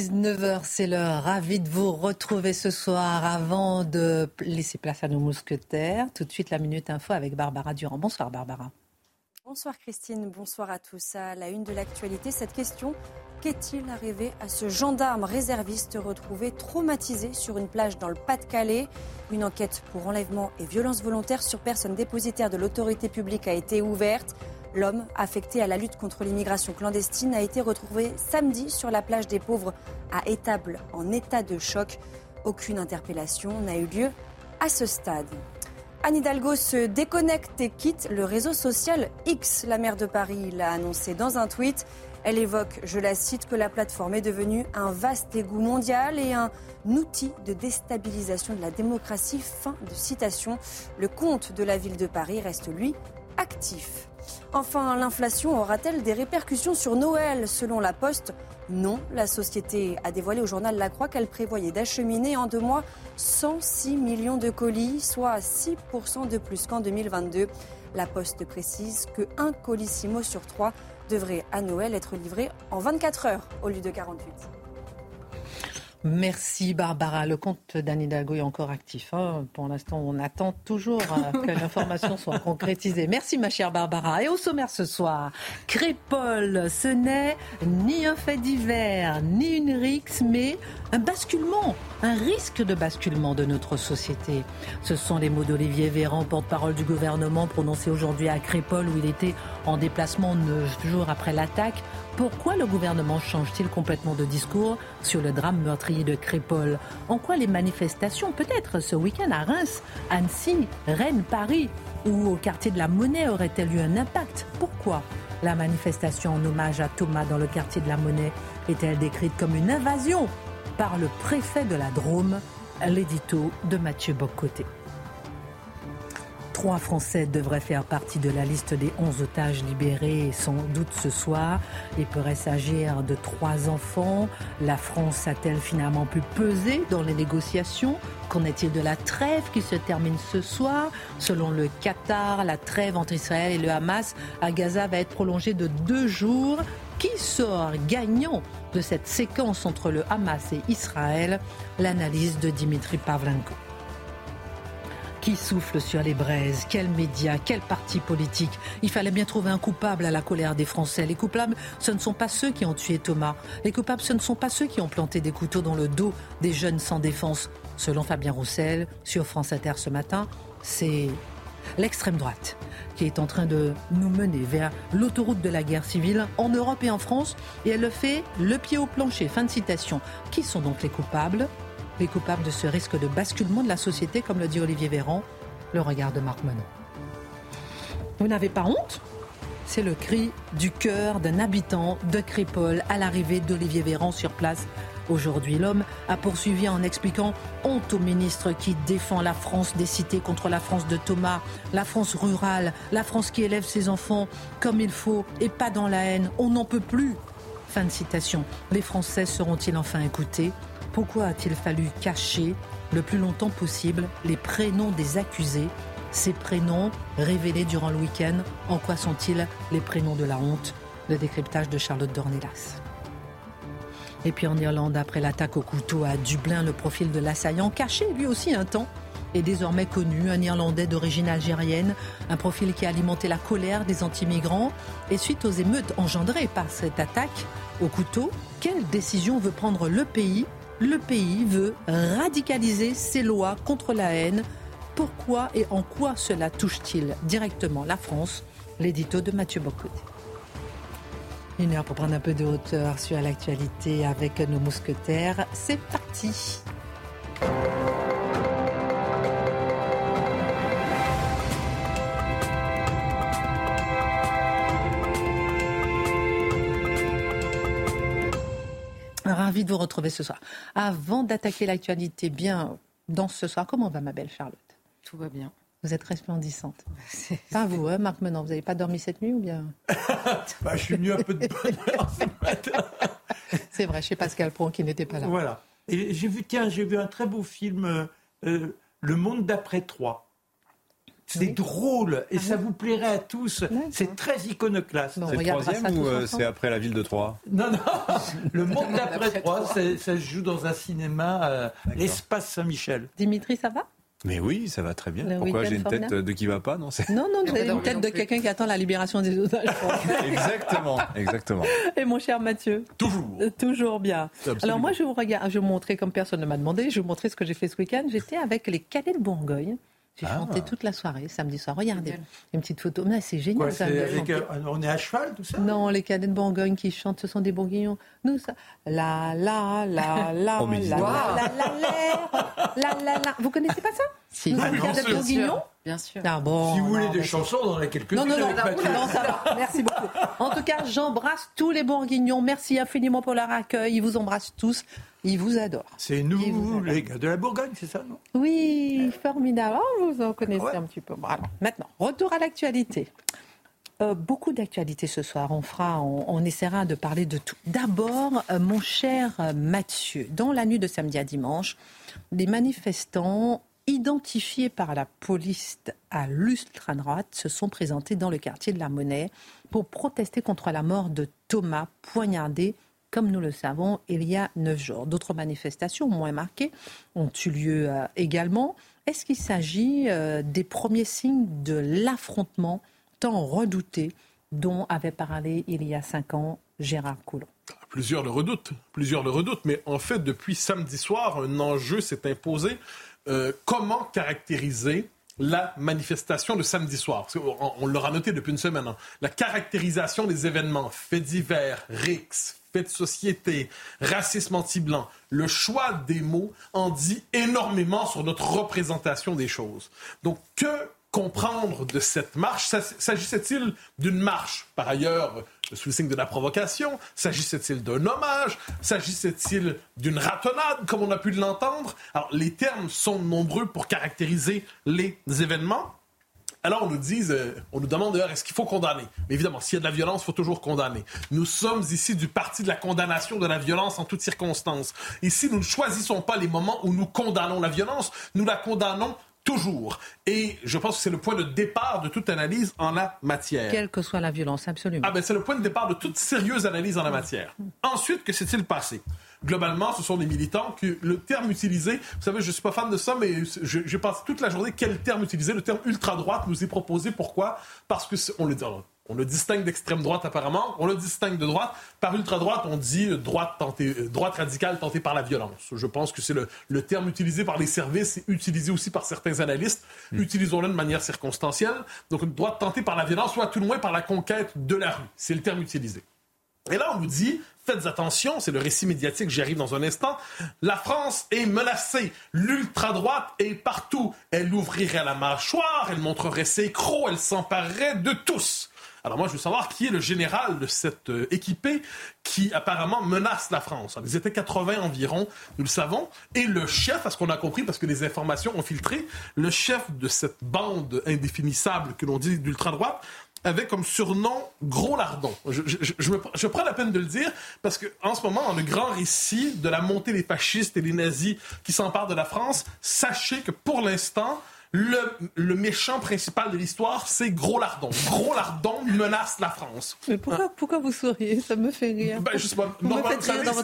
19h, c'est l'heure. Ravi de vous retrouver ce soir avant de laisser place à nos mousquetaires. Tout de suite, la Minute Info avec Barbara Durand. Bonsoir Barbara. Bonsoir Christine, bonsoir à tous. À la une de l'actualité, cette question Qu'est-il arrivé à ce gendarme réserviste retrouvé traumatisé sur une plage dans le Pas-de-Calais? Une enquête pour enlèvement et violence volontaire sur personne dépositaire de l'autorité publique a été ouverte. L'homme, affecté à la lutte contre l'immigration clandestine, a été retrouvé samedi sur la plage des pauvres à Étable en état de choc. Aucune interpellation n'a eu lieu à ce stade. Anne Hidalgo se déconnecte et quitte le réseau social X. La maire de Paris l'a annoncé dans un tweet. Elle évoque, je la cite, que la plateforme est devenue un vaste égout mondial et un outil de déstabilisation de la démocratie. Fin de citation. Le compte de la ville de Paris reste, lui, actif. Enfin, l'inflation aura-t-elle des répercussions sur Noël Selon la Poste, non. La société a dévoilé au journal La Croix qu'elle prévoyait d'acheminer en deux mois 106 millions de colis, soit 6% de plus qu'en 2022. La Poste précise que un colissimo sur trois devrait à Noël être livré en 24 heures au lieu de 48. Merci Barbara. Le compte d'Anne Hidalgo est encore actif. hein. Pour l'instant, on attend toujours euh, que l'information soit concrétisée. Merci ma chère Barbara. Et au sommaire ce soir, Crépole, ce n'est ni un fait divers, ni une rixe, mais un basculement, un risque de basculement de notre société. Ce sont les mots d'Olivier Véran, porte-parole du gouvernement, prononcés aujourd'hui à Crépole où il était en déplacement neuf jours après l'attaque. Pourquoi le gouvernement change-t-il complètement de discours sur le drame meurtrier de Crépole En quoi les manifestations, peut-être ce week-end à Reims, Annecy, Rennes, Paris ou au quartier de la Monnaie auraient-elles eu un impact? Pourquoi la manifestation en hommage à Thomas dans le quartier de la Monnaie est-elle décrite comme une invasion par le préfet de la Drôme? L'édito de Mathieu Boccoté. Trois Français devraient faire partie de la liste des 11 otages libérés sans doute ce soir. Il pourrait s'agir de trois enfants. La France a-t-elle finalement pu peser dans les négociations? Qu'en est-il de la trêve qui se termine ce soir? Selon le Qatar, la trêve entre Israël et le Hamas à Gaza va être prolongée de deux jours. Qui sort gagnant de cette séquence entre le Hamas et Israël? L'analyse de Dimitri Pavlenko. Qui souffle sur les braises? Quels médias Quel parti politique? Il fallait bien trouver un coupable à la colère des Français. Les coupables, ce ne sont pas ceux qui ont tué Thomas. Les coupables, ce ne sont pas ceux qui ont planté des couteaux dans le dos des jeunes sans défense. Selon Fabien Roussel, sur France Inter ce matin, c'est l'extrême droite qui est en train de nous mener vers l'autoroute de la guerre civile en Europe et en France. Et elle le fait le pied au plancher. Fin de citation. Qui sont donc les coupables? Les coupables de ce risque de basculement de la société, comme le dit Olivier Véran, le regard de Marc Menon. Vous n'avez pas honte? C'est le cri du cœur d'un habitant de Crépole à l'arrivée d'Olivier Véran sur place. Aujourd'hui, l'homme a poursuivi en expliquant honte au ministre qui défend la France des cités contre la France de Thomas, la France rurale, la France qui élève ses enfants comme il faut et pas dans la haine. On n'en peut plus. Fin de citation. Les Français seront-ils enfin écoutés? Pourquoi a-t-il fallu cacher le plus longtemps possible les prénoms des accusés Ces prénoms révélés durant le week-end, en quoi sont-ils les prénoms de la honte? Le décryptage de Charlotte Dornelas. Et puis en Irlande, après l'attaque au couteau à Dublin, le profil de l'assaillant, caché lui aussi un temps, est désormais connu, un Irlandais d'origine algérienne, un profil qui a alimenté la colère des anti-migrants. Et suite aux émeutes engendrées par cette attaque au couteau, quelle décision veut prendre le pays le pays veut radicaliser ses lois contre la haine. Pourquoi et en quoi cela touche-t-il directement la France L'édito de Mathieu Bocoté. Une heure pour prendre un peu de hauteur sur l'actualité avec nos mousquetaires. C'est parti. Ravi de vous retrouver ce soir. Avant d'attaquer l'actualité bien dans ce soir, comment va ma belle Charlotte? Tout va bien. Vous êtes resplendissante. Pas vous, hein, Marc Menon. Vous n'avez pas dormi cette nuit ou bien? Bah, Je suis venu un peu de bonheur ce matin. C'est vrai, chez Pascal Pron qui n'était pas là. Voilà. Et j'ai vu, tiens, j'ai vu un très beau film, euh, euh, Le Monde d'après Troie. C'est drôle et ah ça vous plairait à tous. C'est très iconoclaste. C'est le troisième ou euh, c'est après la ville de Troyes Non, non. Le monde d'après Troyes, ça, se joue dans un cinéma, l'espace Saint-Michel. Dimitri, ça va? Mais oui, ça va très bien. Pourquoi j'ai une tête de qui va pas Non, non, non, vous avez une tête de quelqu'un qui attend la libération des otages. exactement, exactement. Et mon cher Mathieu Toujours. Euh, toujours bien. Alors moi, je vous regarde, je vais vous montrer, comme personne ne m'a demandé, je vais vous montrer ce que j'ai fait ce week-end. J'étais avec les cadets de Bourgogne. J'ai ah. chanté toute la soirée, samedi soir. Regardez, une petite photo. Mais c'est génial. ça, on est à cheval, tout ça Non, les cadets de Bourgogne qui chantent, ce sont des bourguignons. Nous, ça. La, la, la, la, oh, la, la, la, la, la, la, Vous connaissez pas ça? Si. Nous sommes des cadets de bourguignons Bien sûr. Ah bon, si vous voulez des chansons, on en a quelques-unes. Non, non, non, non, ça va. Merci beaucoup. En tout cas, j'embrasse tous les bourguignons. Merci infiniment pour leur accueil. Ils vous embrassent tous. Ils vous adorent. C'est nous, les gars de la Bourgogne, c'est ça, non? Oui, formidable. Oh, vous en connaissez un petit peu. maintenant, retour à l'actualité. Euh, beaucoup d'actualités ce soir. On fera, on, essaiera de parler de tout. D'abord, euh, mon cher Mathieu, dans la nuit de samedi à dimanche, les manifestants identifiés par la police à l'ultra-droite se sont présentés dans le quartier de la Monnaie pour protester contre la mort de Thomas poignardé comme nous le savons, il y a neuf jours. D'autres manifestations moins marquées ont eu lieu euh, également. Est-ce qu'il s'agit euh, des premiers signes de l'affrontement tant redouté dont avait parlé il y a cinq ans Gérard Collomb? Plusieurs le redoutent, plusieurs le redoutent, mais en fait, depuis samedi soir, un enjeu s'est imposé. Euh, comment caractériser la manifestation de samedi soir? On, l'aura noté depuis une semaine. Hein. La caractérisation des événements, faits divers, rixes, fait de société, racisme anti-blanc, le choix des mots en dit énormément sur notre représentation des choses. Donc, que comprendre de cette marche S'agissait-il d'une marche, par ailleurs, sous le signe de la provocation? S'agissait-il d'un hommage? S'agissait-il d'une ratonnade, comme on a pu l'entendre? Alors, les termes sont nombreux pour caractériser les événements. Alors on nous dit, euh, on nous demande d'ailleurs, est-ce qu'il faut condamner? Mais évidemment, s'il y a de la violence, il faut toujours condamner. Nous sommes ici du parti de la condamnation de la violence en toutes circonstances. Ici, nous ne choisissons pas les moments où nous condamnons la violence, nous la condamnons toujours. Et je pense que c'est le point de départ de toute analyse en la matière. Quelle que soit la violence, absolument. Ah ben c'est le point de départ de toute sérieuse analyse en la matière. Ensuite, que s'est-il passé? Globalement, ce sont des militants que le terme utilisé, vous savez, je suis pas fan de ça, mais j'ai passé toute la journée quel terme utiliser? Le terme ultra-droite nous est proposé. Pourquoi? Parce que on le, on le distingue d'extrême droite apparemment, on le distingue de droite. Par ultra-droite, on dit droite, tentée, droite radicale tentée par la violence. Je pense que c'est le, le, terme utilisé par les services et utilisé aussi par certains analystes. Hmm. Utilisons-le de manière circonstancielle. Donc une droite tentée par la violence, soit tout le moins par la conquête de la rue. C'est le terme utilisé. Et là, on nous dit, faites attention, c'est le récit médiatique, j'y arrive dans un instant, la France est menacée, l'ultra-droite est partout, elle ouvrirait la mâchoire, elle montrerait ses crocs, elle s'emparerait de tous. Alors moi, je veux savoir qui est le général de cette euh, équipée qui apparemment menace la France. Ils étaient 80 environ, nous le savons. Et le chef, à ce qu'on a compris, parce que les informations ont filtré, le chef de cette bande indéfinissable que l'on dit d'ultra-droite, avait comme surnom Gros Lardon. Je, je, prends la peine de le dire parce que en ce moment, dans le grand récit de la montée des fascistes et des nazis qui s'emparent de la France, sachez que pour l'instant, le, méchant principal de l'histoire, c'est Gros Lardon. Gros Lardon menace la France. Mais pourquoi, pourquoi vous souriez? Ça me fait rire. Ben, je sais pas.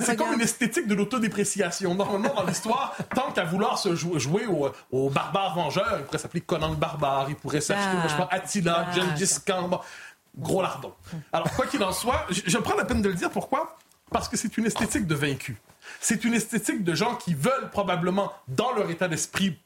C'est comme une esthétique de l'autodépréciation. Normalement, dans l'histoire, tant qu'à vouloir se jouer, au, au, barbare vengeur, il pourrait s'appeler Conan le barbare, il pourrait s'acheter, ah. je sais pas, Attila, ah. Gengis Khan. Gros Lardon. Alors, quoi qu'il en soit, je, je prends la peine de le dire. Pourquoi? Parce que c'est une esthétique de vaincu. C'est une esthétique de gens qui veulent probablement, dans leur état d'esprit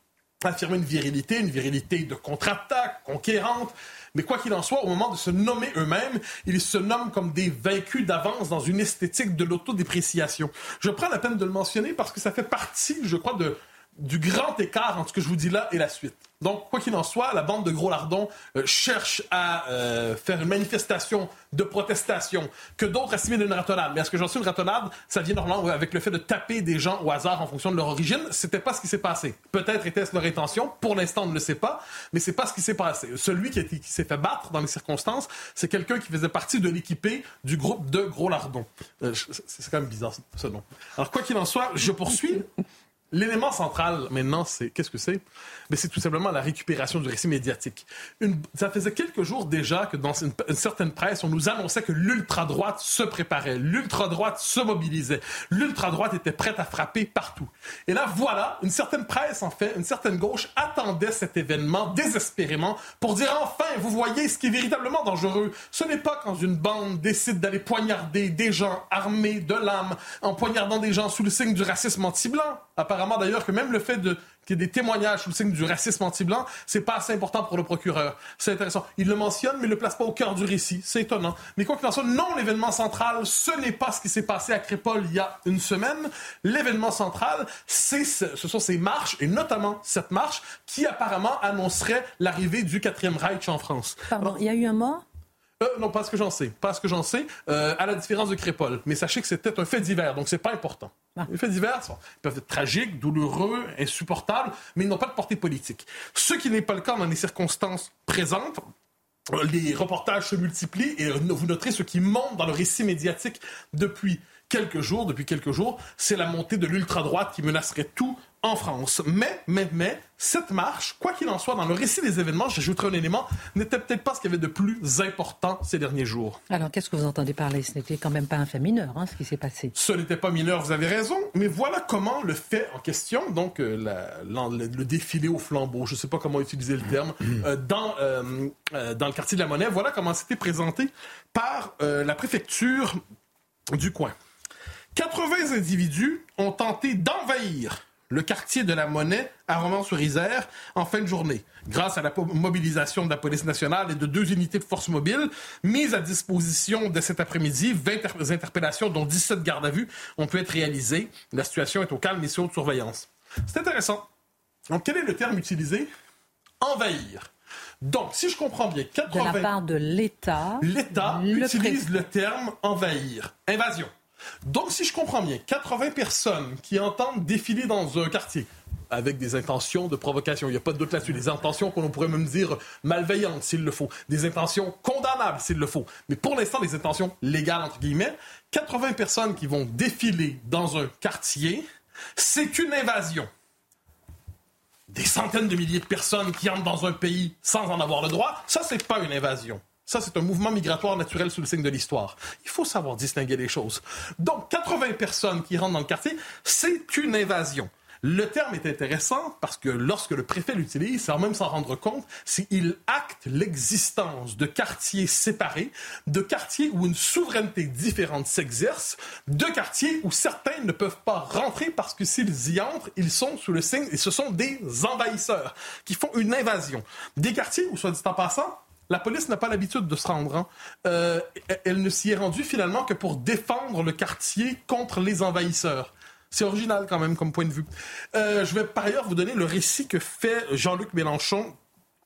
affirmer une virilité, une virilité de contre-attaque, conquérante. Mais quoi qu'il en soit, au moment de se nommer eux-mêmes, ils se nomment comme des vaincus d'avance dans une esthétique de l'autodépréciation. Je prends la peine de le mentionner parce que ça fait partie, je crois, de, du grand écart entre ce que je vous dis là et la suite. Donc, quoi qu'il en soit, la bande de gros lardons euh, cherche à euh, faire une manifestation de protestation que d'autres assimilent une ratonnade. Mais est-ce que j'en suis une ratonnade? Ça vient normalement avec le fait de taper des gens au hasard en fonction de leur origine. C'était pas ce qui s'est passé. Peut-être était-ce leur intention. Pour l'instant, on ne le sait pas. Mais c'est pas ce qui s'est passé. Celui qui, s'est fait battre dans les circonstances, c'est quelqu'un qui faisait partie de l'équipé du groupe de gros lardons. Euh, c'est quand même bizarre, ce nom. Alors, quoi qu'il en soit, je poursuis. L'élément central maintenant, c'est qu'est-ce que c'est? Mais c'est tout simplement la récupération du récit médiatique. Une, ça faisait quelques jours déjà que dans une, certaine presse, on nous annonçait que l'ultra-droite se préparait, l'ultra-droite se mobilisait, l'ultra-droite était prête à frapper partout. Et là, voilà, une certaine presse, en fait, une certaine gauche attendait cet événement désespérément pour dire enfin, vous voyez ce qui est véritablement dangereux. Ce n'est pas quand une bande décide d'aller poignarder des gens armés de lames, en poignardant des gens sous le signe du racisme anti-blanc apparemment d'ailleurs que même le fait de qu'il y ait des témoignages sous le signe du racisme anti-blanc, c'est pas assez important pour le procureur. C'est intéressant. Il le mentionne, mais il le place pas au cœur du récit. C'est étonnant. Mais quoi qu'il en soit, non, l'événement central, ce n'est pas ce qui s'est passé à Crépole il y a une semaine. L'événement central, c'est ce, ce sont ces marches, et notamment cette marche, qui apparemment annoncerait l'arrivée du quatrième Reich en France. Pardon, il y a eu un mort? Euh, non, pas ce que j'en sais. Pas ce que j'en sais, euh, à la différence de Crépole. Mais sachez que c'était un fait divers, donc c'est pas important. Ah. Les faits divers peuvent être tragiques, douloureux, insupportables, mais ils n'ont pas de portée politique. Ce qui n'est pas le cas dans les circonstances présentes, euh, les reportages se multiplient et vous noterez ce qui monte dans le récit médiatique depuis quelques jours, depuis quelques jours, c'est la montée de l'ultra-droite qui menacerait tout en France. Mais, mais, mais, cette marche, quoi qu'il en soit, dans le récit des événements, j'ajouterai un élément, n'était peut-être pas ce qu'il y avait de plus important ces derniers jours. Alors, qu'est-ce que vous entendez par là Ce n'était quand même pas un fait mineur, hein, ce qui s'est passé. Ce n'était pas mineur, vous avez raison, mais voilà comment le fait en question, donc euh, le, défilé au flambeau, je ne sais pas comment utiliser le terme, euh, dans, euh, dans le quartier de la Monnaie, voilà comment c'était présenté par la préfecture du coin. 80 individus ont tenté d'envahir le quartier de la Monnaie à Romans-sur-Isère en fin de journée, grâce à la mobilisation de la police nationale et de deux unités de force mobile mises à disposition de cet après-midi. 20 interpellations, dont 17 gardes à vue, ont pu être réalisées. La situation est au calme et sous haute surveillance. C'est intéressant. Donc, quel est le terme utilisé? Envahir. Donc, si je comprends bien, 80... De la part de l'État... L'État utilise le terme envahir. Invasion. Donc, si je comprends bien, 80 personnes qui entendent défiler dans un quartier avec des intentions de provocation. Il n'y a pas de doute là-dessus. Des intentions qu'on pourrait même dire malveillantes, s'il le faut. Des intentions condamnables, s'il le faut. Mais pour l'instant, des intentions légales, entre guillemets. 80 personnes qui vont défiler dans un quartier, c'est une invasion. Des centaines de milliers de personnes qui entrent dans un pays sans en avoir le droit, ça, c'est pas une invasion. Ça, c'est un mouvement migratoire naturel sous le signe de l'histoire. Il faut savoir distinguer les choses. Donc, 80 personnes qui rentrent dans le quartier, c'est une invasion. Le terme est intéressant parce que lorsque le préfet l'utilise, sans même s'en rendre compte, c'est qu'il acte l'existence de quartiers séparés, de quartiers où une souveraineté différente s'exerce, de quartiers où certains ne peuvent pas rentrer parce que s'ils y entrent, ils sont sous le signe, et ce sont des envahisseurs qui font une invasion. Des quartiers où, soit dit en passant, la police n'a pas l'habitude de se rendre. Hein. Euh, elle ne s'y est rendue finalement que pour défendre le quartier contre les envahisseurs. C'est original quand même comme point de vue. Euh, je vais par ailleurs vous donner le récit que fait Jean-Luc Mélenchon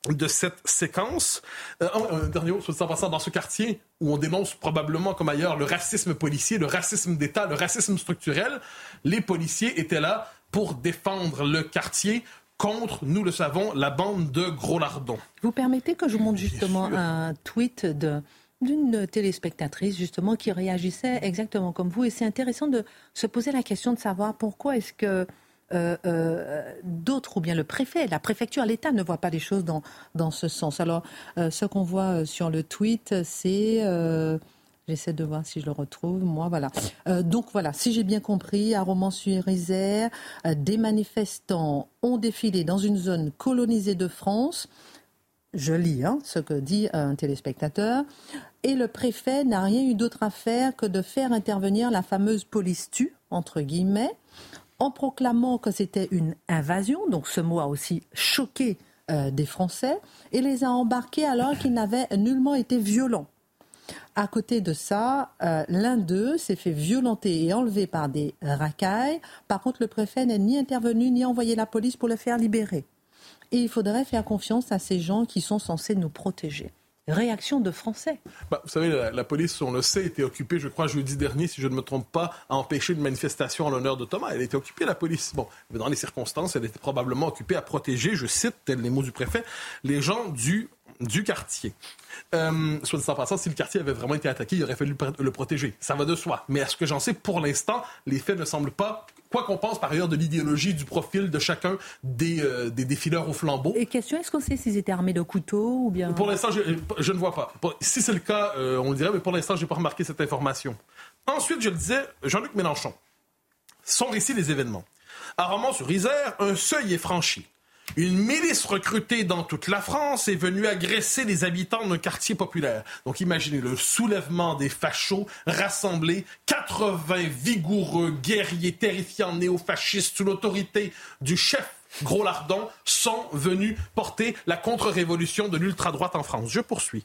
de cette séquence. Euh, dernier mot, dans ce quartier où on dénonce probablement comme ailleurs le racisme policier, le racisme d'État, le racisme structurel, les policiers étaient là pour défendre le quartier contre, nous le savons, la bande de gros lardons. Vous permettez que je montre justement un tweet d'une téléspectatrice justement qui réagissait exactement comme vous et c'est intéressant de se poser la question de savoir pourquoi est-ce que euh, euh, d'autres ou bien le préfet, la préfecture, l'État ne voit pas les choses dans, dans ce sens. Alors, euh, ce qu'on voit sur le tweet, c'est J'essaie de voir si je le retrouve. Moi, voilà. Euh, donc voilà, si j'ai bien compris, à Romans-sur-Isère, euh, des manifestants ont défilé dans une zone colonisée de France. Je lis hein, ce que dit un téléspectateur. Et le préfet n'a rien eu d'autre à faire que de faire intervenir la fameuse police tue, entre guillemets, en proclamant que c'était une invasion. Donc ce mot a aussi choqué euh, des Français et les a embarqués alors qu'ils n'avaient nullement été violents. À côté de ça, euh, l'un d'eux s'est fait violenter et enlever par des racailles. Par contre, le préfet n'est ni intervenu ni envoyé la police pour le faire libérer. Et il faudrait faire confiance à ces gens qui sont censés nous protéger réaction de Français. Bah, vous savez, la, police, on le sait, était occupée, je crois, jeudi dernier, si je ne me trompe pas, à empêcher une manifestation en l'honneur de Thomas. Elle était occupée, la police. Bon, dans les circonstances, elle était probablement occupée à protéger, je cite, tels les mots du préfet, les gens du du quartier. Euh, soit dit en passant, si le quartier avait vraiment été attaqué, il aurait fallu le protéger. Ça va de soi. Mais à ce que j'en sais, pour l'instant, les faits ne semblent pas quoi qu'on pense par ailleurs de l'idéologie, du profil de chacun des, euh, des défileurs au flambeau. Et question, est-ce qu'on sait s'ils étaient armés de couteaux ou bien... Pour l'instant, je, ne vois pas. Si c'est le cas, euh, on le dirait, mais pour l'instant, je n'ai pas remarqué cette information. Ensuite, je le disais, Jean-Luc Mélenchon. Son récit des événements. À Romans-sur-Isère, un seuil est franchi. Une milice recrutée dans toute la France est venue agresser les habitants d'un quartier populaire. Donc imaginez le soulèvement des fachos rassemblés, 80 vigoureux guerriers terrifiants néofascistes sous l'autorité du chef Gros Lardon sont venus porter la contre-révolution de l'ultra-droite en France. Je poursuis.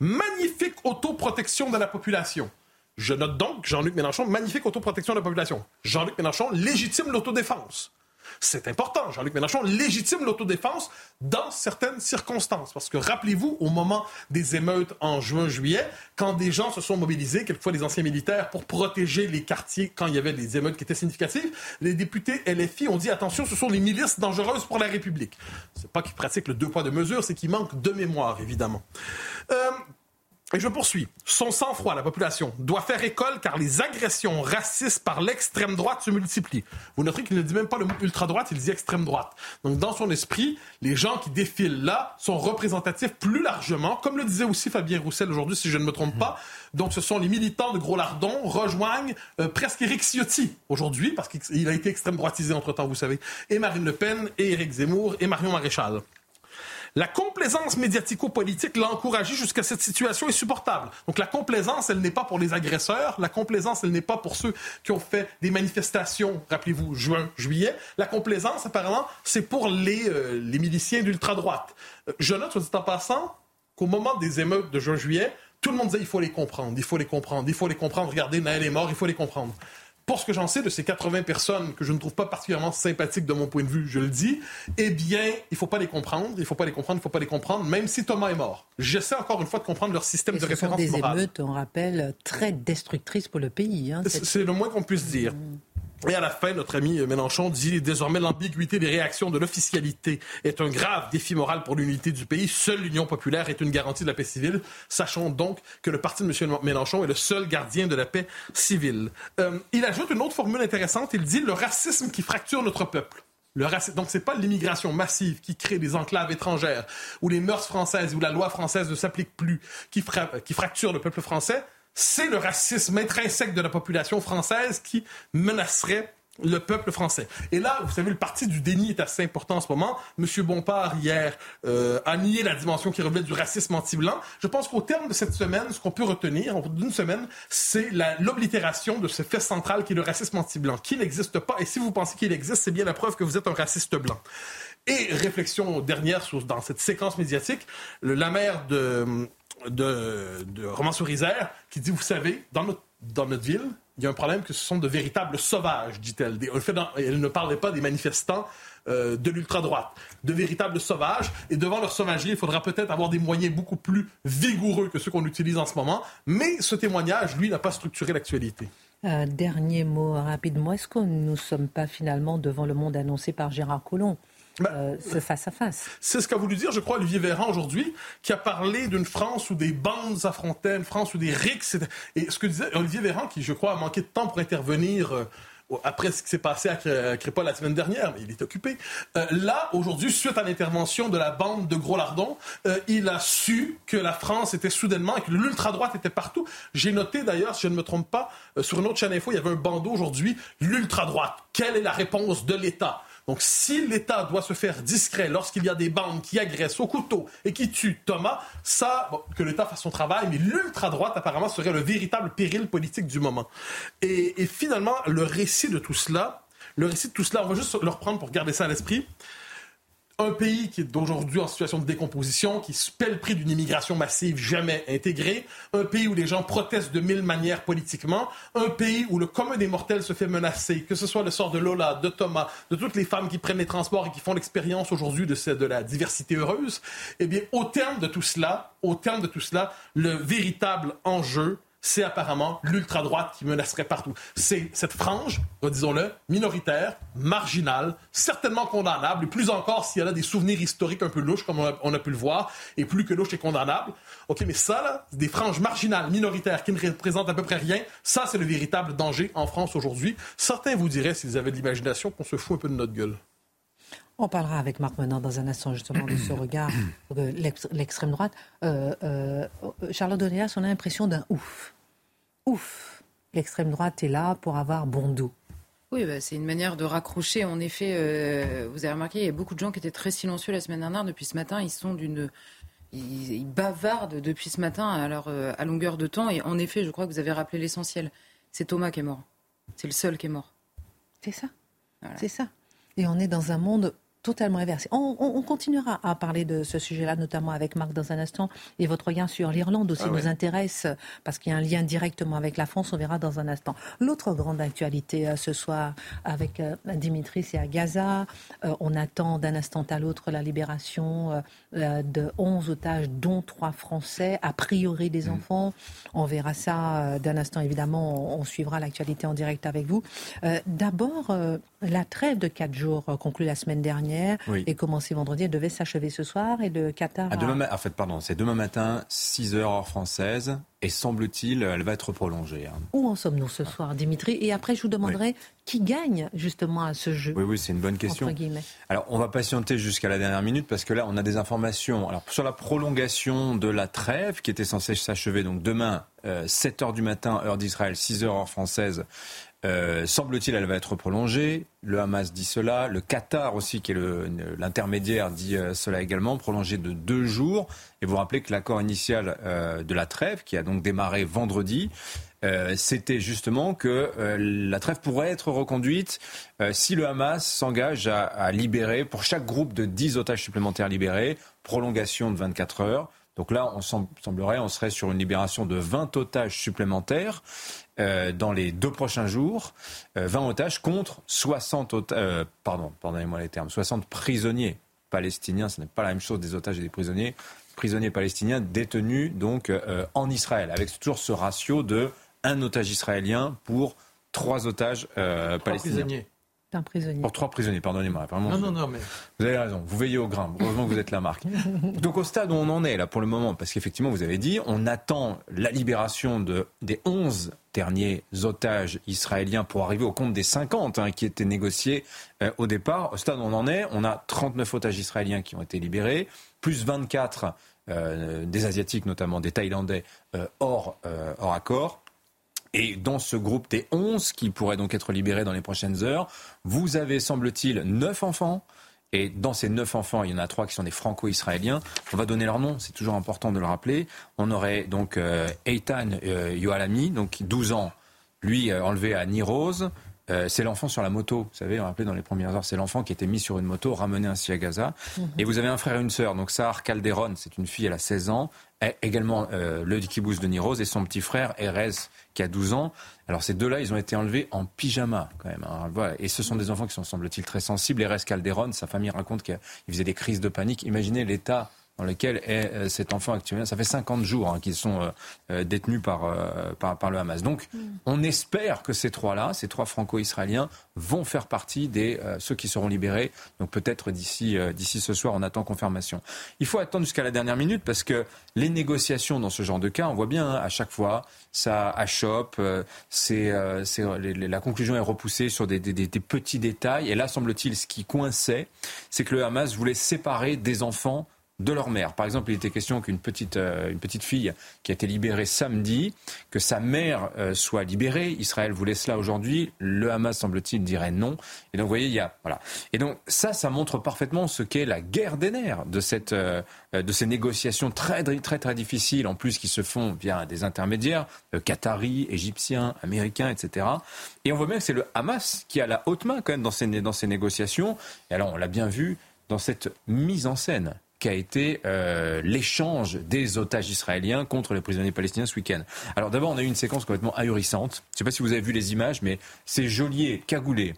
Magnifique autoprotection de la population. Je note donc Jean-Luc Mélenchon, magnifique autoprotection de la population. Jean-Luc Mélenchon légitime l'autodéfense. C'est important. Jean-Luc Mélenchon légitime l'autodéfense dans certaines circonstances. Parce que rappelez-vous, au moment des émeutes en juin-juillet, quand des gens se sont mobilisés, quelquefois des anciens militaires, pour protéger les quartiers quand il y avait des émeutes qui étaient significatives, les députés LFI ont dit attention, ce sont des milices dangereuses pour la République. C'est pas qu'ils pratiquent le deux poids deux mesures, c'est qu'ils manquent de mémoire, évidemment. Euh, et je poursuis. Son sang-froid, la population, doit faire école car les agressions racistes par l'extrême droite se multiplient. Vous noterez qu'il ne dit même pas le mot ultra-droite, il dit extrême droite. Donc, dans son esprit, les gens qui défilent là sont représentatifs plus largement, comme le disait aussi Fabien Roussel aujourd'hui, si je ne me trompe pas. Donc, ce sont les militants de Gros-Lardon rejoignent euh, presque Éric Ciotti aujourd'hui, parce qu'il a été extrême droitisé entre-temps, vous savez, et Marine Le Pen, et Éric Zemmour, et Marion Maréchal. La complaisance médiatico-politique l'a encouragé jusqu'à cette situation insupportable. Donc la complaisance, elle n'est pas pour les agresseurs. La complaisance, elle n'est pas pour ceux qui ont fait des manifestations, rappelez-vous, juin, juillet. La complaisance, apparemment, c'est pour les, euh, les miliciens d'ultra-droite. Euh, je note, soit dit en passant, qu'au moment des émeutes de juin-juillet, tout le monde disait il faut les comprendre, il faut les comprendre, il faut les comprendre. Regardez, Naël est mort, il faut les comprendre pour ce que j'en sais de ces 80 personnes que je ne trouve pas particulièrement sympathiques de mon point de vue, je le dis, eh bien, il faut pas les comprendre, il faut pas les comprendre, il faut pas les comprendre, même si Thomas est mort. J'essaie encore une fois de comprendre leur système de ce référence sont des émeutes, on rappelle, très destructrices pour le pays. Hein, c'est le moins qu'on puisse dire. Et à la fin, notre ami Mélenchon dit désormais l'ambiguïté des réactions de l'officialité est un grave défi moral pour l'unité du pays. Seule l'union populaire est une garantie de la paix civile. Sachons donc que le parti de M. Mélenchon est le seul gardien de la paix civile. Euh, il ajoute une autre formule intéressante. Il dit le racisme qui fracture notre peuple. Le racisme. Donc, pas l'immigration massive qui crée des enclaves étrangères, où les mœurs françaises, où la loi française ne s'applique plus, qui fracture le peuple français c'est le racisme intrinsèque de la population française qui menacerait le peuple français. Et là, vous savez, le parti du déni est assez important en ce moment. Monsieur Bompard, hier, euh, a nié la dimension qui relève du racisme anti-blanc. Je pense qu'au terme de cette semaine, ce qu'on peut retenir, d'une semaine, c'est l'oblitération de ce fait central qui est le racisme anti-blanc, qui n'existe pas. Et si vous pensez qu'il existe, c'est bien la preuve que vous êtes un raciste blanc. Et réflexion dernière dans cette séquence médiatique, la mère de de, de Romans-sur-Isère qui dit, vous savez, dans notre, dans notre ville, il y a un problème que ce sont de véritables sauvages, dit-elle. Elle ne parlait pas des manifestants euh, de l'ultra-droite, de véritables sauvages. Et devant leur sauvagerie, il faudra peut-être avoir des moyens beaucoup plus vigoureux que ceux qu'on utilise en ce moment. Mais ce témoignage, lui, n'a pas structuré l'actualité. Un dernier mot rapidement. Est-ce que nous ne sommes pas finalement devant le monde annoncé par Gérard Collomb? Bah, euh, ce face à face. C'est ce qu'a voulu dire, je crois, Olivier Véran aujourd'hui, qui a parlé d'une France où des bandes s'affrontaient, une France où des rixes. Et ce que disait Olivier Véran, qui, je crois, a manqué de temps pour intervenir. Euh, après ce qui s'est passé à Crépol la semaine dernière, mais il est occupé. Euh, là, aujourd'hui, suite à l'intervention de la bande de Gros Lardon, il a su que la France était soudainement et que l'ultra-droite était partout. J'ai noté d'ailleurs, si je ne me trompe pas, sur une autre chaîne info, il y avait un bandeau aujourd'hui, l'ultra-droite. Quelle est la réponse de l'État? Donc, si l'État doit se faire discret lorsqu'il y a des bandes qui agressent au couteau et qui tuent Thomas, ça, que l'État fasse son travail, mais l'ultra-droite, apparemment, serait le véritable péril politique du moment. Et, finalement, le récit de tout cela, le récit de tout cela, on va juste le reprendre pour garder ça à l'esprit. Un pays qui est d'aujourd'hui en situation de décomposition, qui paie le prix d'une immigration massive jamais intégrée, un pays où les gens protestent de mille manières politiquement, un pays où le commun des mortels se fait menacer, que ce soit le sort de Lola, de Thomas, de toutes les femmes qui prennent les transports et qui font l'expérience aujourd'hui de, de la diversité heureuse, eh bien, au terme de tout cela, au terme de tout cela, le véritable enjeu, c'est apparemment l'ultra-droite qui menacerait partout. C'est cette frange, disons-le, minoritaire, marginale, certainement condamnable, et plus encore s'il y a là des souvenirs historiques un peu louches, comme on a, pu le voir, et plus que louche et condamnable. OK, mais ça, là, des franges marginales, minoritaires, qui ne représentent à peu près rien, ça, c'est le véritable danger en France aujourd'hui. Certains vous diraient, s'ils avaient de l'imagination, qu'on se fout un peu de notre gueule. On parlera avec Marc Menant dans un instant justement de ce regard de l'extrême droite. Euh, euh, Charlotte Donéas, on a l'impression d'un ouf ouf, l'extrême droite est là pour avoir bon dos. Oui, bah, c'est une manière de raccrocher. En effet, euh, vous avez remarqué, il y a beaucoup de gens qui étaient très silencieux la semaine dernière. Depuis ce matin, ils sont d'une ils, bavardent depuis ce matin à, leur, euh, à longueur de temps. Et en effet, je crois que vous avez rappelé l'essentiel. C'est Thomas qui est mort. C'est le seul qui est mort. C'est ça. C'est ça. Et on est dans un monde totalement inversé. On, continuera à parler de ce sujet-là, notamment avec Marc dans un instant. Et votre regard sur l'Irlande aussi ah nous intéresse, parce qu'il y a un lien directement avec la France, on verra dans un instant. L'autre grande actualité euh, ce soir avec euh, Dimitri, c'est à Gaza. Euh, on attend d'un instant à l'autre la libération de 11 otages, dont 3 Français, a priori des mm. enfants. On verra ça d'un instant, évidemment. On, suivra l'actualité en direct avec vous. D'abord, la trêve de 4 jours conclue la semaine dernière et commencé vendredi. Elle devait s'achever ce soir et le Qatar. demain, En fait, pardon, c'est demain matin, 6 heures heure française. Et semble-t-il, elle va être prolongée. Hein. Où en sommes-nous ce soir, Dimitri? Et après, je vous demanderai qui gagne justement à ce jeu. Oui, oui, c'est une bonne question. Alors, on va patienter jusqu'à la dernière minute parce que là, on a des informations. Alors, sur la prolongation de la trêve qui était censée s'achever donc demain, 7 euh, heures du matin, heure d'Israël, 6 heures heure française, euh, semble-t-il, elle va être prolongée. Le Hamas dit cela. Le Qatar aussi, qui est l'intermédiaire, dit euh, cela également, prolongée de deux jours. Et vous rappelez que l'accord initial euh, de la trêve, qui a donc démarré vendredi, c'était justement que la trêve pourrait être reconduite si le Hamas s'engage à, à, libérer, pour chaque groupe de 10 otages supplémentaires libérés, prolongation de 24 heures. Donc là, on semblerait, on serait sur une libération de 20 otages supplémentaires. Euh, dans les deux prochains jours, 20 euh, otages contre 60 otages, euh, pardon, pardonnez-moi les termes, 60 prisonniers palestiniens. Ce n'est pas la même chose des otages et des prisonniers. Prisonniers palestiniens détenus donc en Israël, avec toujours ce ratio de un otage israélien pour trois otages palestiniens. Un prisonnier. Pour trois prisonniers, pardonnez-moi. Non, non, non, mais... Vous avez raison, vous veillez au grain. Heureusement que vous êtes la marque. Donc au stade où on en est là pour le moment, parce qu'effectivement, vous avez dit, on attend la libération de, des 11 derniers otages israéliens pour arriver au compte des 50 hein, qui étaient négociés euh, au départ. Au stade où on en est, on a 39 otages israéliens qui ont été libérés, plus 24 euh, des Asiatiques, notamment des Thaïlandais, euh, hors, hors accord. Et dans ce groupe des 11 qui pourraient donc être libérés dans les prochaines heures, vous avez, semble-t-il, 9 enfants. Et dans ces 9 enfants, il y en a 3 qui sont des franco-israéliens. On va donner leur nom, c'est toujours important de le rappeler. On aurait donc euh, Eitan euh, Yoalami, donc 12 ans, lui euh, enlevé à Nirose. Euh, c'est l'enfant sur la moto. Vous savez, on rappelait dans les premières heures, c'est l'enfant qui était mis sur une moto, ramené ainsi à Gaza. Mhm. Et vous avez un frère et une sœur. Donc Sahar Calderon, c'est une fille, elle a 16 ans. également euh, le kibbutz de Niroz et son petit frère Erez qui a 12 ans. Alors ces deux-là, ils ont été enlevés en pyjama quand même. Hein. Et ce sont des enfants qui sont semble-t-il très sensibles. Erez Calderon, sa famille raconte qu'il faisait des crises de panique. Imaginez l'état dans lequel est euh, cet enfant actuellement. Ça fait 50 jours hein, qu'ils sont euh, euh, détenus par, par, par, le Hamas. Donc, mm. on espère que ces trois-là, ces trois franco-israéliens, vont faire partie des ceux qui seront libérés. Donc, peut-être d'ici d'ici ce soir, on attend confirmation. Il faut attendre jusqu'à la dernière minute parce que les négociations dans ce genre de cas, on voit bien hein, à chaque fois, ça achoppe, c'est, la conclusion est repoussée sur des, des, des petits détails. Et là, semble-t-il, ce qui coinçait, c'est que le Hamas voulait séparer des enfants de leur mère. Par exemple, il était question qu'une petite, euh, une petite fille qui a été libérée samedi, que sa mère euh, soit libérée. Israël voulait cela aujourd'hui. Le Hamas, semble-t-il, dirait non. Et donc, vous voyez, il y a. Voilà. Et donc, ça, ça montre parfaitement ce qu'est la guerre des nerfs de, cette, euh, de ces négociations très, très, très difficiles, en plus, qui se font via des intermédiaires, qataris, égyptiens, américains, etc. Et on voit bien que c'est le Hamas qui a la haute main, quand même, dans ces, dans ces négociations. Et alors, on l'a bien vu, dans cette mise en scène qu'a été euh, l'échange des otages israéliens contre les prisonniers palestiniens ce week-end. Alors d'abord, on a eu une séquence complètement ahurissante. Je ne sais pas si vous avez vu les images, mais ces geôliers cagoulés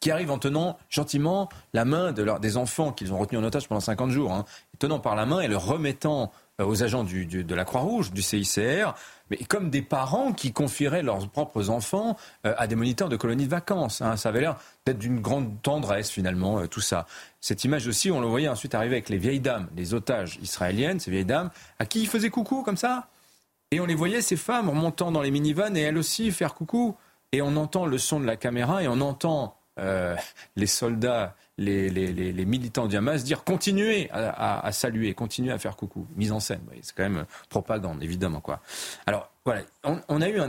qui arrivent en tenant gentiment la main de des enfants qu'ils ont retenus en otage pendant 50 jours, hein, tenant par la main et le remettant aux agents de la Croix-Rouge, du CICR, mais comme des parents qui confieraient leurs propres enfants euh, à des moniteurs de colonies de vacances. Hein. Ça avait l'air d'être d'une grande tendresse finalement, euh, tout ça. Cette image aussi, on le voyait ensuite arriver avec les vieilles dames, les otages israéliennes, ces vieilles dames, à qui ils faisaient coucou comme ça. Et on les voyait, ces femmes, remontant dans les minivans et elles aussi faire coucou. Et on entend le son de la caméra et on entend les soldats les, les, militants du Hamas dire continuez à, saluer, continuez à faire coucou. Mise en scène, c'est quand même propagande, évidemment. Quoi. Alors, voilà, on, a eu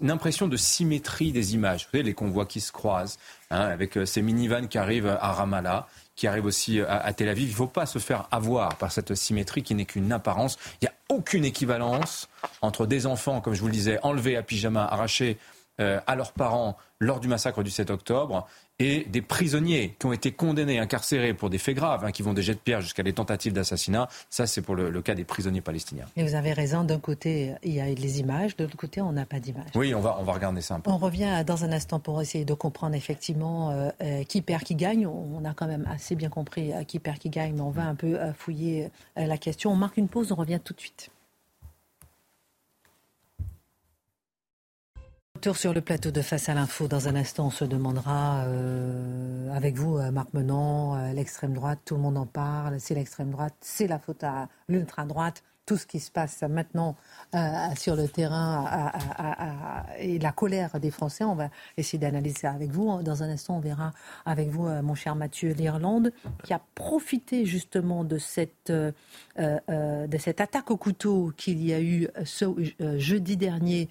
une impression de symétrie des images. Vous voyez, les convois qui se croisent, hein, avec euh, ces minivans qui arrivent à Ramallah, qui arrivent aussi à, Tel Aviv. Il ne faut pas se faire avoir par cette symétrie qui n'est qu'une apparence. Il n'y a aucune équivalence entre des enfants, comme je vous le disais, enlevés à pyjama, arrachés euh, à leurs parents lors du massacre du 7 octobre, et des prisonniers qui ont été condamnés, incarcérés pour des faits graves, hein, qui vont des jets de pierre jusqu'à des tentatives d'assassinat. Ça, c'est pour le, cas des prisonniers palestiniens. Et vous avez raison, d'un côté, il y a les images, de l'autre côté, on n'a pas d'images. Oui, on va, on va regarder ça un peu. On revient dans un instant pour essayer de comprendre effectivement euh, euh, qui perd, qui gagne. On a quand même assez bien compris euh, qui perd, qui gagne, mais on va un peu fouiller la question. On marque une pause, on revient tout de suite. Tour sur le plateau de Face à l'info. Dans un instant, on se demandera euh, avec vous, euh, Marc Menant, euh, l'extrême droite, tout le monde en parle. C'est l'extrême droite, c'est la faute à l'ultra droite. Tout ce qui se passe maintenant sur le terrain et la colère des Français, on va essayer d'analyser ça avec vous. Dans un instant, on verra avec vous, mon cher Mathieu, l'Irlande, qui a profité justement de cette, de cette attaque au couteau qu'il y a eu jeudi dernier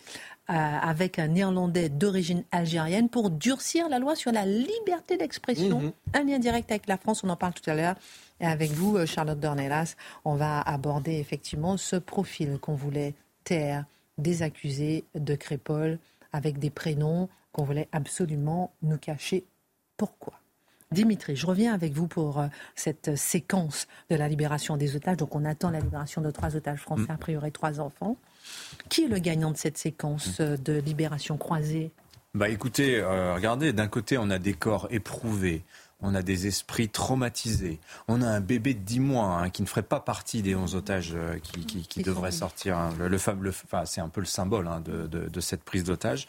avec un Irlandais d'origine algérienne pour durcir la loi sur la liberté d'expression. Mhm. Un lien direct avec la France, on en parle tout à l'heure. Et avec vous, euh, Charlotte Dornelas, on va aborder effectivement ce profil qu'on voulait taire des accusés de Crépole avec des prénoms qu'on voulait absolument nous cacher. Pourquoi? Dimitri, je reviens avec vous pour euh, cette séquence de la libération des otages. Donc on attend la libération de trois otages français, mm. a priori trois enfants. Qui est le gagnant de cette séquence euh, de libération croisée? Bah écoutez, euh, regardez, d'un côté on a des corps éprouvés, on a des esprits traumatisés. On a un bébé de 10 mois hein, qui ne ferait pas partie des 11 otages qui, qui, devraient sortir. Hein. Le, le, enfin, c'est un peu le symbole hein, de, de, de, cette prise d'otage.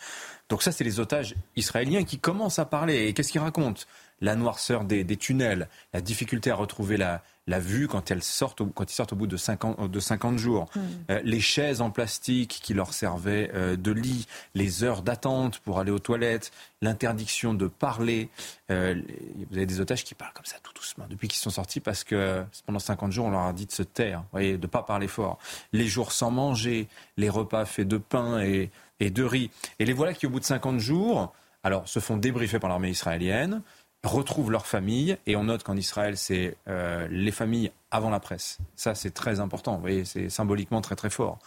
Donc ça, c'est les otages israéliens qui commencent à parler. Et qu'est-ce qu'ils racontent? La noirceur des, tunnels, la difficulté à retrouver la, vue quand, elles sortent, quand ils sortent au bout de 50, de 50 jours, hmm. euh, les chaises en plastique qui leur servaient euh, de lit, les heures d'attente pour aller aux toilettes, l'interdiction de parler. Euh, vous avez des otages qui parlent comme ça tout doucement depuis qu'ils sont sortis parce que pendant 50 jours on leur a dit de se taire, voyez, de ne pas parler fort. Les jours sans manger, les repas faits de pain et, et de riz. Et les voilà qui au bout de 50 jours, alors se font débriefer par l'armée israélienne retrouvent leur famille. Et on note qu'en Israël, c'est euh, les familles avant la presse. Ça, c'est très important. Vous voyez, c'est symboliquement très très fort.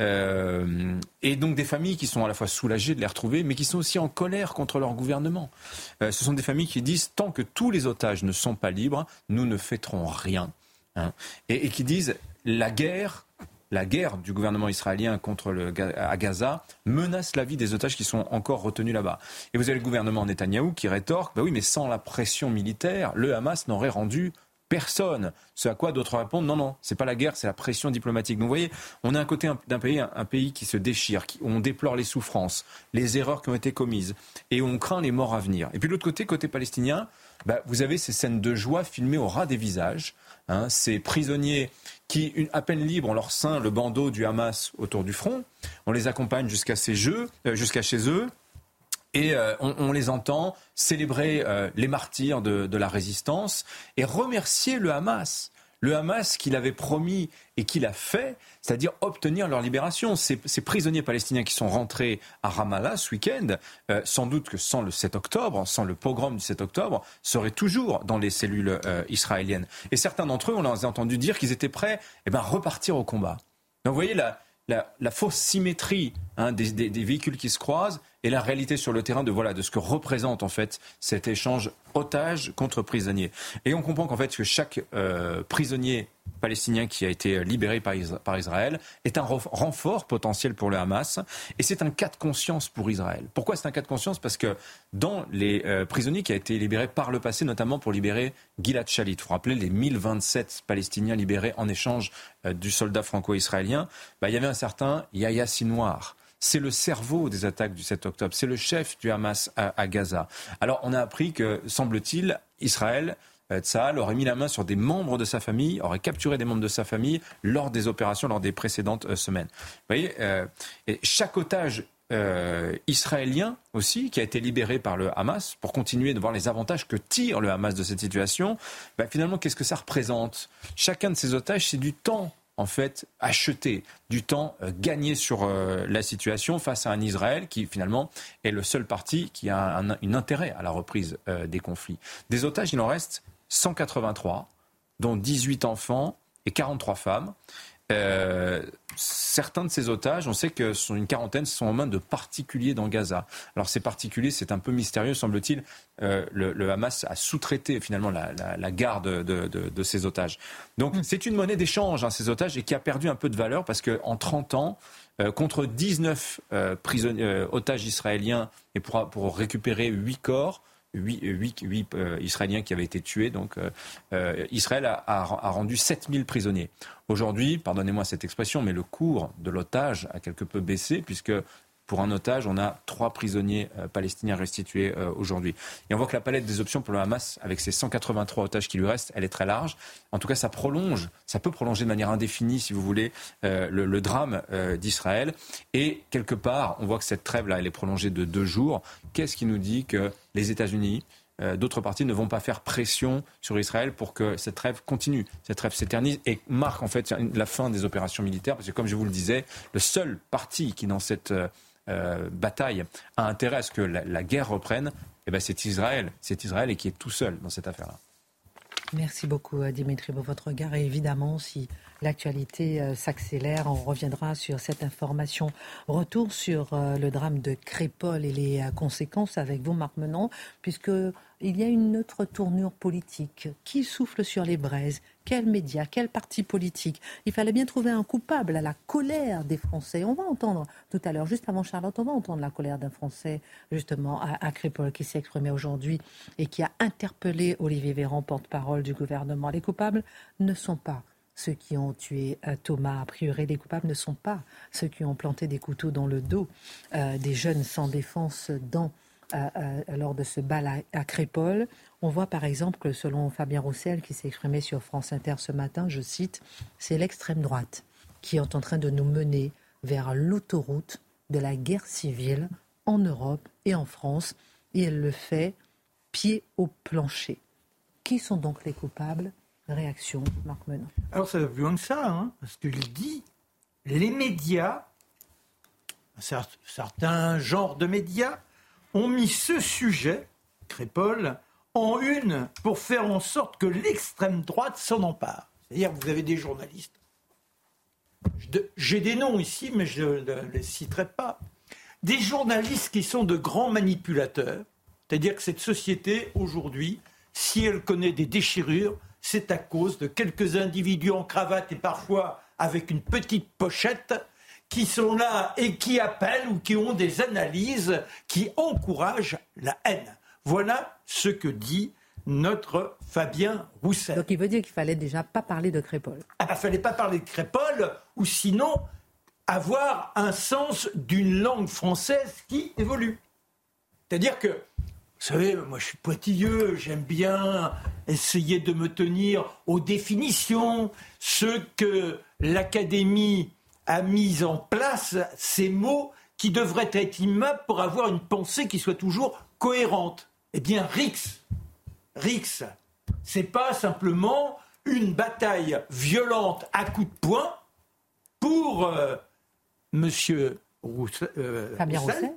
Euh, et donc des familles qui sont à la fois soulagées de les retrouver, mais qui sont aussi en colère contre leur gouvernement. Euh, ce sont des familles qui disent tant que tous les otages ne sont pas libres, nous ne fêterons rien. Hein. Et, et, qui disent la guerre la guerre du gouvernement israélien contre à Gaza menace la vie des otages qui sont encore retenus là-bas. Et vous avez le gouvernement Netanyahou qui rétorque, bah oui, mais sans la pression militaire, le Hamas n'aurait rendu personne. Ce à quoi d'autres répondent non, non, c'est pas la guerre, c'est la pression diplomatique. Donc vous voyez, on a un côté d'un pays, un, pays qui se déchire, qui, on déplore les souffrances, les erreurs qui ont été commises, et on craint les morts à venir. Et puis de l'autre côté, côté palestinien, bah, vous avez ces scènes de joie filmées au ras des visages, hein, ces prisonniers qui, à peine libres, ont leur sein le bandeau du Hamas autour du front. On les accompagne jusqu'à jeux, euh, jusqu'à chez eux. Et euh, on, les entend célébrer euh, les martyrs de, la résistance et remercier le Hamas le Hamas qu'il avait promis et qu'il a fait, c'est-à-dire obtenir leur libération. Ces, prisonniers palestiniens qui sont rentrés à Ramallah ce week-end, euh, sans doute que sans le 7 octobre, sans le pogrom du 7 octobre, seraient toujours dans les cellules euh, israéliennes. Et certains d'entre eux, on les a entendu dire qu'ils étaient prêts eh ben, à repartir au combat. Donc vous voyez la, la, fausse symétrie hein, des, véhicules qui se croisent et la réalité sur le terrain de voilà de ce que représente en fait cet échange otage contre prisonnier. Et on comprend qu'en fait que chaque euh, prisonnier palestinien qui a été libéré par, Israël est un renfort potentiel pour le Hamas et c'est un cas de conscience pour Israël. Pourquoi c'est un cas de conscience? Parce que dans les euh, prisonniers qui ont été libérés par le passé, notamment pour libérer Gilad Shalit, il faut rappeler les 1027 Palestiniens libérés en échange euh, du soldat franco-israélien, bah, il y avait un certain Yahya Sinwar c'est le cerveau des attaques du 7 octobre, c'est le chef du Hamas à, Gaza. Alors on a appris que, semble-t-il, Israël euh, Tsahal aurait mis la main sur des membres de sa famille, aurait capturé des membres de sa famille lors des opérations, lors des précédentes euh, semaines. Vous voyez, euh, et chaque otage israélien aussi, qui a été libéré par le Hamas, pour continuer de voir les avantages que tire le Hamas de cette situation, bah, finalement, qu'est-ce que ça représente? Chacun de ces otages, c'est du temps en fait acheter du temps euh, gagné sur euh, la situation face à un Israël qui finalement est le seul parti qui a un, intérêt à la reprise euh, des conflits. Des otages, il en reste 183, dont 18 enfants et 43 femmes. Euh, certains de ces otages, on sait que sont une quarantaine, sont en main de particuliers dans Gaza. Alors ces particuliers, c'est un peu mystérieux, semble-t-il. Euh, le, Hamas a sous-traité finalement la, garde de, ces otages. Donc mm. c'est une monnaie d'échange, hein, ces otages, et qui a perdu un peu de valeur parce qu'en 30 ans, euh, contre 19 prisonniers, otages israéliens, et pour, pour récupérer 8 corps, 8, euh, Israéliens qui avaient été tués. Donc euh, euh, Israël a, a, rendu 7000 prisonniers. Aujourd'hui, pardonnez-moi cette expression, mais le cours de l'otage a quelque peu baissé puisque pour un otage, on a trois prisonniers euh, palestiniens restitués euh, aujourd'hui. Et on voit que la palette des options pour le Hamas, avec ses 183 otages qui lui restent, elle est très large. En tout cas, ça prolonge, ça peut prolonger de manière indéfinie, si vous voulez, euh, le, drame d'Israël. Et quelque part, on voit que cette trêve-là, elle est prolongée de deux jours. Qu'est-ce qui nous dit que les États-Unis, d'autres parties ne vont pas faire pression sur Israël pour que cette trêve continue, cette trêve s'éternise et marque en fait la fin des opérations militaires? Parce que comme je vous le disais, le seul parti qui dans cette euh, bataille a intérêt à ce que la, guerre reprenne, eh ben c'est Israël. C'est Israël et qui est tout seul dans cette affaire-là. Merci beaucoup, euh, Dimitri, pour votre regard. Et évidemment, si l'actualité euh, s'accélère, on reviendra sur cette information. Retour sur le drame de Crépol et les conséquences avec vous, Marc Menon, puisque il y a une autre tournure politique. Qui souffle sur les braises Quels médias Quel parti politique Il fallait bien trouver un coupable à la colère des Français. On va entendre tout à l'heure, juste avant Charlotte, on va entendre la colère d'un Français, justement, à, Crépol, qui s'est exprimé aujourd'hui et qui a interpellé Olivier Véran, porte-parole du gouvernement. Les coupables ne sont pas ceux qui ont tué euh, Thomas, a priori, les coupables ne sont pas ceux qui ont planté des couteaux dans le dos euh, des jeunes sans défense dans lors de ce bal à, Crépole. On voit par exemple que selon Fabien Roussel, qui s'est exprimé sur France Inter ce matin, je cite, c'est l'extrême droite qui est en train de nous mener vers l'autoroute de la guerre civile en Europe et en France, et elle le fait pied au plancher. Qui sont donc les coupables? Réaction, Marc Menon. Alors ça va plus loin que ça, hein, parce qu'il dit les médias, certains genres de médias, ont mis ce sujet, Crépole, en une pour faire en sorte que l'extrême droite s'en empare. C'est-à-dire que vous avez des journalistes. J'ai des noms ici, mais je ne les citerai pas. Des journalistes qui sont de grands manipulateurs. C'est-à-dire que cette société, aujourd'hui, si elle connaît des déchirures, c'est à cause de quelques individus en cravate et parfois avec une petite pochette qui sont là et qui appellent ou qui ont des analyses qui encouragent la haine. Voilà ce que dit notre Fabien Roussel. Donc il veut dire qu'il fallait déjà pas parler de Crépole. Ah, il ne fallait pas parler de Crépole, ou sinon avoir un sens d'une langue française qui évolue. C'est-à-dire que, vous savez, moi je suis pointilleux, j'aime bien essayer de me tenir aux définitions, ce que l'Académie a mis en place ces mots qui devraient être immenses pour avoir une pensée qui soit toujours cohérente. Eh bien, Rix, Rix, c'est pas simplement une bataille violente à coups de poing pour euh, Monsieur euh, Roussel.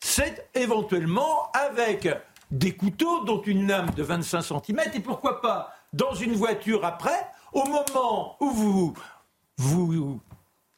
C'est éventuellement avec des couteaux dont une lame de 25 cm et pourquoi pas dans une voiture après, au moment où vous vous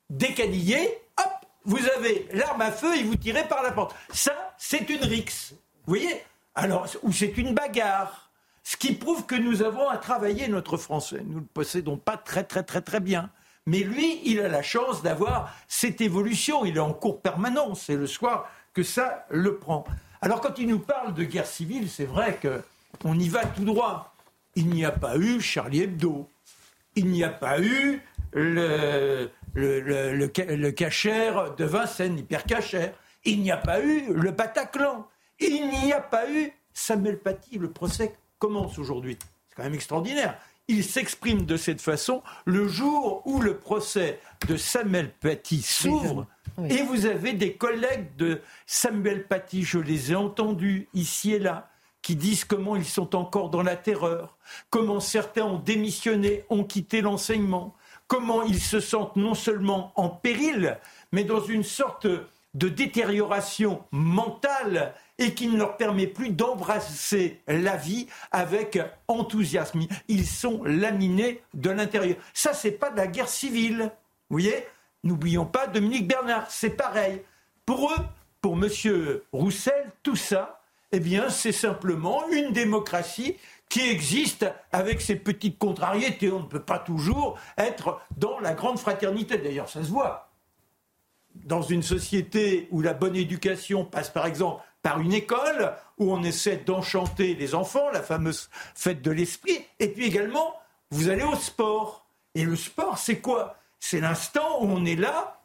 décanillé, hop, vous avez l'arme à feu et vous tirez par la porte. Ça, c'est une rixe. Vous voyez Alors, ou c'est une bagarre. Ce qui prouve que nous avons à travailler notre français. Nous ne le possédons pas très, très, très, très bien. Mais lui, il a la chance d'avoir cette évolution. Il est en cours permanent. C'est le soir que ça le prend. Alors, quand il nous parle de guerre civile, c'est vrai qu'on y va tout droit. Il n'y a pas eu Charlie Hebdo. Il n'y a pas eu le, le, le, le, cachère de Vincennes, hypercachère. Il n'y a pas eu le Bataclan. Il n'y a pas eu Samuel Paty. Le procès commence aujourd'hui. C'est quand même extraordinaire. Il s'exprime de cette façon le jour où le procès de Samuel Paty s'ouvre. Et vous avez des collègues de Samuel Paty, je les ai entendus ici et là, qui disent comment ils sont encore dans la terreur, comment certains ont démissionné, ont quitté l'enseignement, comment ils se sentent non seulement en péril, mais dans une sorte de détérioration mentale et qui ne leur permet plus d'embrasser la vie avec enthousiasme. Ils sont laminés de l'intérieur. Ça, c'est pas de la guerre civile. Vous voyez? N'oublions pas Dominique Bernard, c'est pareil. Pour eux, pour M. Roussel, tout ça, eh bien, c'est simplement une démocratie qui existe avec ses petites contrariétés. On ne peut pas toujours être dans la grande fraternité. D'ailleurs, ça se voit. Dans une société où la bonne éducation passe par exemple par une école, où on essaie d'enchanter les enfants, la fameuse fête de l'esprit, et puis également, vous allez au sport. Et le sport, c'est quoi? C'est l'instant où on est là,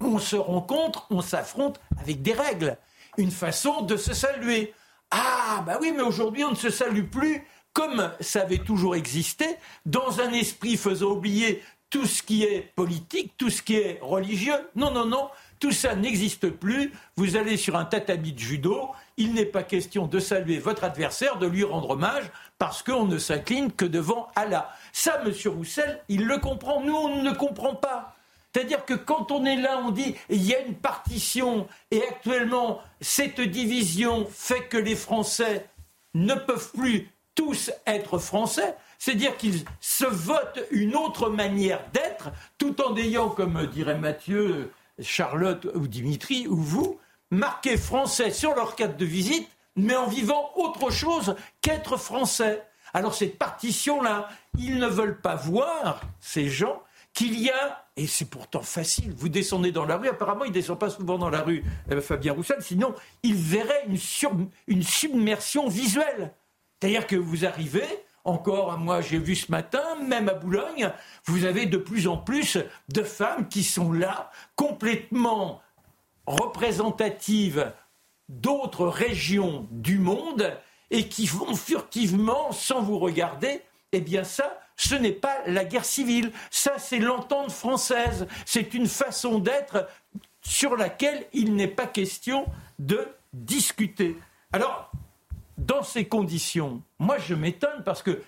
on se rencontre, on s'affronte avec des règles, une façon de se saluer. Ah, bah oui, mais aujourd'hui, on ne se salue plus comme ça avait toujours existé, dans un esprit faisant oublier tout ce qui est politique, tout ce qui est religieux. Non, non, non, tout ça n'existe plus. Vous allez sur un tatami de judo, il n'est pas question de saluer votre adversaire, de lui rendre hommage, parce qu'on ne s'incline que devant Allah. Ça, M. Roussel, il le comprend. Nous, on ne comprend pas. C'est-à-dire que quand on est là, on dit il y a une partition et actuellement cette division fait que les Français ne peuvent plus tous être français, c'est-à-dire qu'ils se votent une autre manière d'être, tout en ayant, comme dirait Mathieu, Charlotte ou Dimitri ou vous, marqué français sur leur carte de visite, mais en vivant autre chose qu'être français. Alors cette partition-là, ils ne veulent pas voir, ces gens, qu'il y a, et c'est pourtant facile, vous descendez dans la rue, apparemment il ne descend pas souvent dans la rue, euh, Fabien Roussel, sinon il verrait une, une submersion visuelle. C'est-à-dire que vous arrivez, encore, moi j'ai vu ce matin, même à Boulogne, vous avez de plus en plus de femmes qui sont là, complètement représentatives d'autres régions du monde et qui vont furtivement, sans vous regarder, eh bien ça, ce n'est pas la guerre civile, ça c'est l'entente française, c'est une façon d'être sur laquelle il n'est pas question de discuter. Alors, dans ces conditions, moi je m'étonne parce que,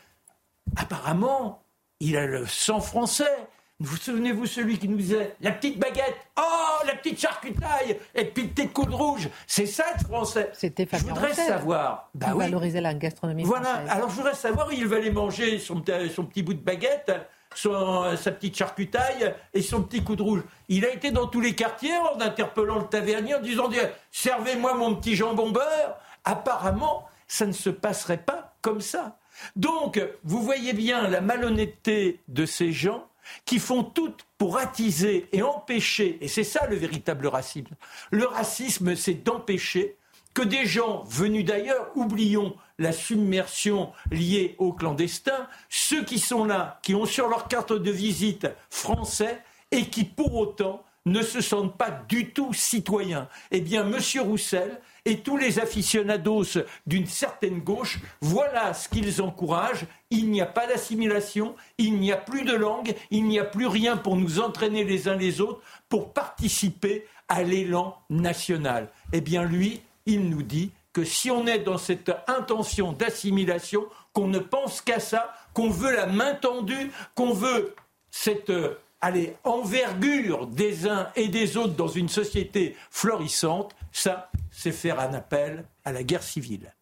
apparemment, il a le sang français. Vous souvenez-vous celui qui nous disait la petite baguette, oh la petite charcutaille et puis le tête coude rouge, c'est ça le français. C'était Je voudrais savoir. Bah oui. valoriser la gastronomie voilà. Alors je voudrais savoir où il va aller manger son, son petit bout de baguette, son, sa petite charcutaille et son petit coup de rouge. Il a été dans tous les quartiers en interpellant le tavernier en disant servez-moi mon petit jambon beurre. Apparemment, ça ne se passerait pas comme ça. Donc, vous voyez bien la malhonnêteté de ces gens qui font tout pour attiser et empêcher, et c'est ça le véritable racisme. Le racisme, c'est d'empêcher que des gens venus d'ailleurs, oublions la submersion liée aux clandestins, ceux qui sont là, qui ont sur leur carte de visite français et qui pour autant ne se sentent pas du tout citoyens. Eh bien, M. Roussel et tous les aficionados d'une certaine gauche, voilà ce qu'ils encouragent. Il n'y a pas d'assimilation, il n'y a plus de langue, il n'y a plus rien pour nous entraîner les uns les autres, pour participer à l'élan national. Eh bien, lui, il nous dit que si on est dans cette intention d'assimilation, qu'on ne pense qu'à ça, qu'on veut la main tendue, qu'on veut cette allez, envergure des uns et des autres dans une société florissante, ça, c'est faire un appel à la guerre civile.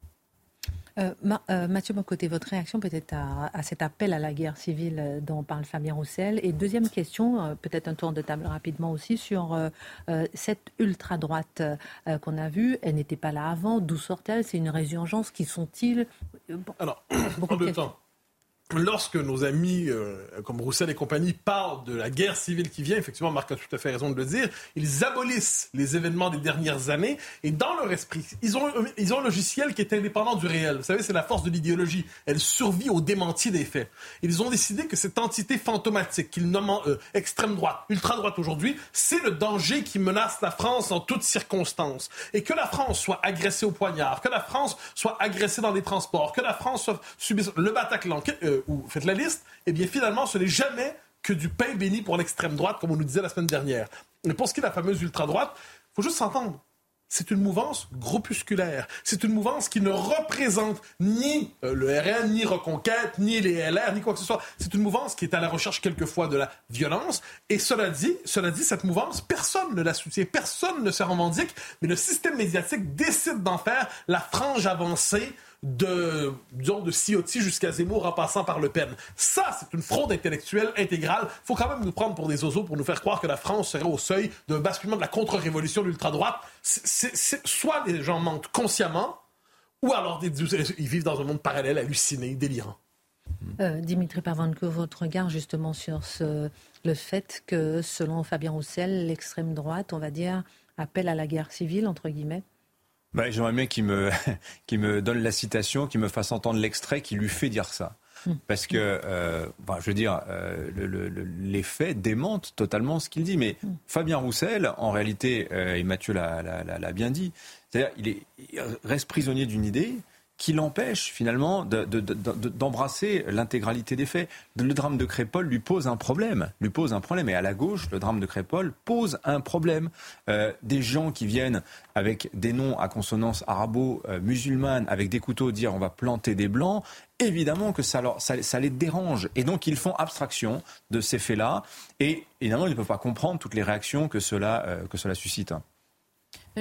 Euh, euh, Mathieu Bocoté, votre réaction peut-être à, cet appel à la guerre civile euh, dont parle Fabien Roussel. Et deuxième question, peut-être un tour de table rapidement aussi, sur cette ultra-droite qu'on a vue. Elle n'était pas là avant. D'où sort-elle? C'est une résurgence. Qui sont-ils? Alors, beaucoup de temps lorsque nos amis euh, comme Roussel et compagnie parlent de la guerre civile qui vient, effectivement, Marc a tout à fait raison de le dire, ils abolissent les événements des dernières années et dans leur esprit, ils ont, ils ont un logiciel qui est indépendant du réel. Vous savez, c'est la force de l'idéologie. Elle survit au démenti des faits. Ils ont décidé que cette entité fantomatique qu'ils nomment euh, extrême droite, ultra droite aujourd'hui, c'est le danger qui menace la France en toutes circonstances. Et que la France soit agressée au poignard, que la France soit agressée dans les transports, que la France soit subisse le Bataclan, euh, ou faites la liste, eh bien finalement, ce n'est jamais que du pain béni pour l'extrême droite, comme on nous disait la semaine dernière. Mais pour ce qui est de la fameuse ultra-droite, il faut juste s'entendre. C'est une mouvance groupusculaire. C'est une mouvance qui ne représente ni euh, le RN, ni Reconquête, ni les LR, ni quoi que ce soit. C'est une mouvance qui est à la recherche quelquefois de la violence. Et cela dit, cela dit, cette mouvance, personne ne la soutient, personne ne se revendique, mais le système médiatique décide d'en faire la frange avancée de, disons, de Ciotti jusqu'à Zemmour en passant par Le Pen. Ça, c'est une fraude intellectuelle intégrale. Il faut quand même nous prendre pour des oiseaux pour nous faire croire que la France serait au seuil d'un basculement de la contre-révolution de l'ultra-droite. soit les gens mentent consciemment, ou alors ils vivent dans un monde parallèle, halluciné, délirant. Euh, Dimitri que votre regard justement sur le fait que, selon Fabien Roussel, l'extrême droite, on va dire, appelle à la guerre civile, entre guillemets bah, J'aimerais bien qu'il me, me donne la citation, qu'il me fasse entendre l'extrait qui lui fait dire ça. Hmm. Parce que, euh, je veux dire, euh, les faits démentent totalement ce qu'il dit. Mais hmm. Fabien Roussel, en réalité, euh, et Mathieu l'a bien dit, c'est-à-dire il, il reste prisonnier d'une idée qui l'empêche finalement d'embrasser l'intégralité des faits. Le drame de Crépol lui pose un problème, lui pose un problème. Et à la gauche, le drame de Crépol pose un problème. Euh, des gens qui viennent avec des noms à consonance arabo-musulmane, avec des couteaux, dire on va planter des blancs, évidemment que ça, ça, les dérange. Et donc ils font abstraction de ces faits-là. Et évidemment, ils ne peuvent pas comprendre toutes les réactions que cela, euh, que cela suscite.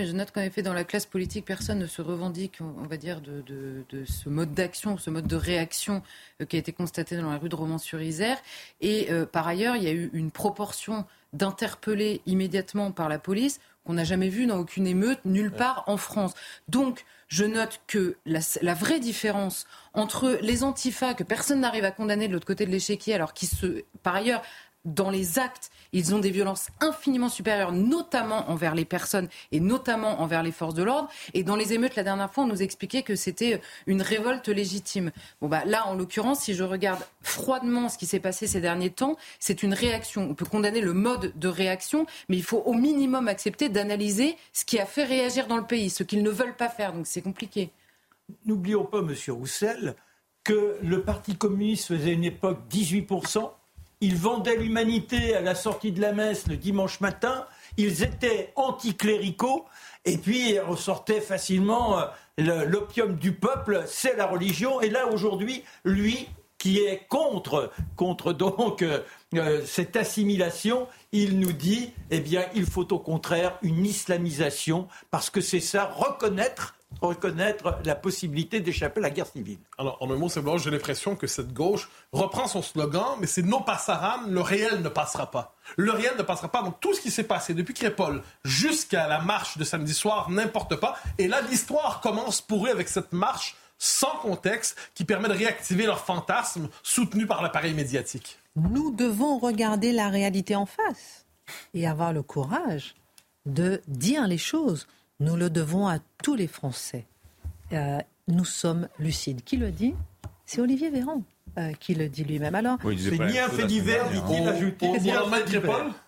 Je note qu'en effet, dans la classe politique, personne ne se revendique, on va dire, de, ce mode d'action, ce mode de réaction euh, qui a été constaté dans la rue de Romans-sur-Isère. Et euh, par ailleurs, il y a eu une proportion d'interpellés immédiatement par la police qu'on n'a jamais vu dans aucune émeute nulle part en France. Donc, je note que la, la, vraie différence entre les antifas que personne n'arrive à condamner de l'autre côté de l'échiquier, alors qui se, par ailleurs, dans les actes, ils ont des violences infiniment supérieures, notamment envers les personnes et notamment envers les forces de l'ordre. Et dans les émeutes, la dernière fois, on nous expliquait que c'était une révolte légitime. Bon, bah, là, en l'occurrence, si je regarde froidement ce qui s'est passé ces derniers temps, c'est une réaction. On peut condamner le mode de réaction, mais il faut au minimum accepter d'analyser ce qui a fait réagir dans le pays, ce qu'ils ne veulent pas faire. Donc c'est compliqué. N'oublions pas, Monsieur Roussel, que le Parti communiste faisait une époque 18%, ils vendaient l'humanité à la sortie de la messe le dimanche matin. Ils étaient anticléricaux. Et puis ressortait facilement euh, l'opium du peuple, c'est la religion. Et là, aujourd'hui, lui, qui est contre, contre donc euh, euh, cette assimilation, il nous dit, eh bien, il faut au contraire une islamisation, parce que c'est ça, reconnaître reconnaître la possibilité d'échapper à la guerre civile. Alors, en un mot, simplement, j'ai l'impression que cette gauche reprend son slogan, mais c'est non passaran, le réel ne passera pas. Le réel ne passera pas. Donc, tout ce qui s'est passé depuis Crépole jusqu'à la marche de samedi soir n'importe pas. Et là, l'histoire commence pour eux avec cette marche sans contexte qui permet de réactiver leur fantasme soutenu par l'appareil médiatique. Nous devons regarder la réalité en face et avoir le courage de dire les choses. Nous le devons à tous les Français. Euh, nous sommes lucides. Qui le dit? C'est Olivier Véran euh, qui le dit lui-même. Alors, c'est ni un fait divers, dit-il ajouté.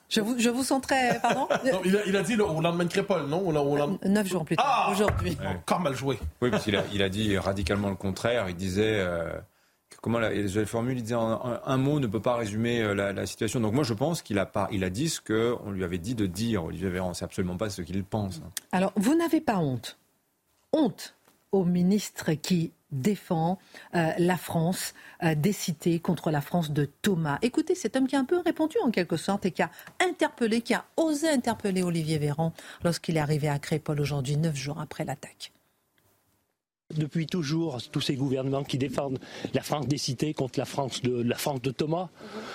Je vous, je vous sens très. Pardon non, il, a, il, a, dit au lendemain de Crépole, non? Au Neuf jours plus tard, ah aujourd'hui. Encore mal joué. Oui, parce qu'il a, il a dit radicalement le contraire. Il disait. Euh, comment la, la formule, il disait un, mot ne peut pas résumer euh, la, situation. Donc moi je pense qu'il a, il a dit ce qu'on lui avait dit de dire, Olivier Véran. C'est absolument pas ce qu'il pense. Alors vous n'avez pas honte. Honte au ministre qui défend euh, la France euh, des cités contre la France de Thomas. Écoutez, cet homme qui a un peu répondu en quelque sorte et qui a interpellé, qui a osé interpeller Olivier Véran lorsqu'il est arrivé à Crépole aujourd'hui, neuf jours après l'attaque. Depuis toujours, tous ces gouvernements qui défendent la France des cités contre la France de, la France de Thomas,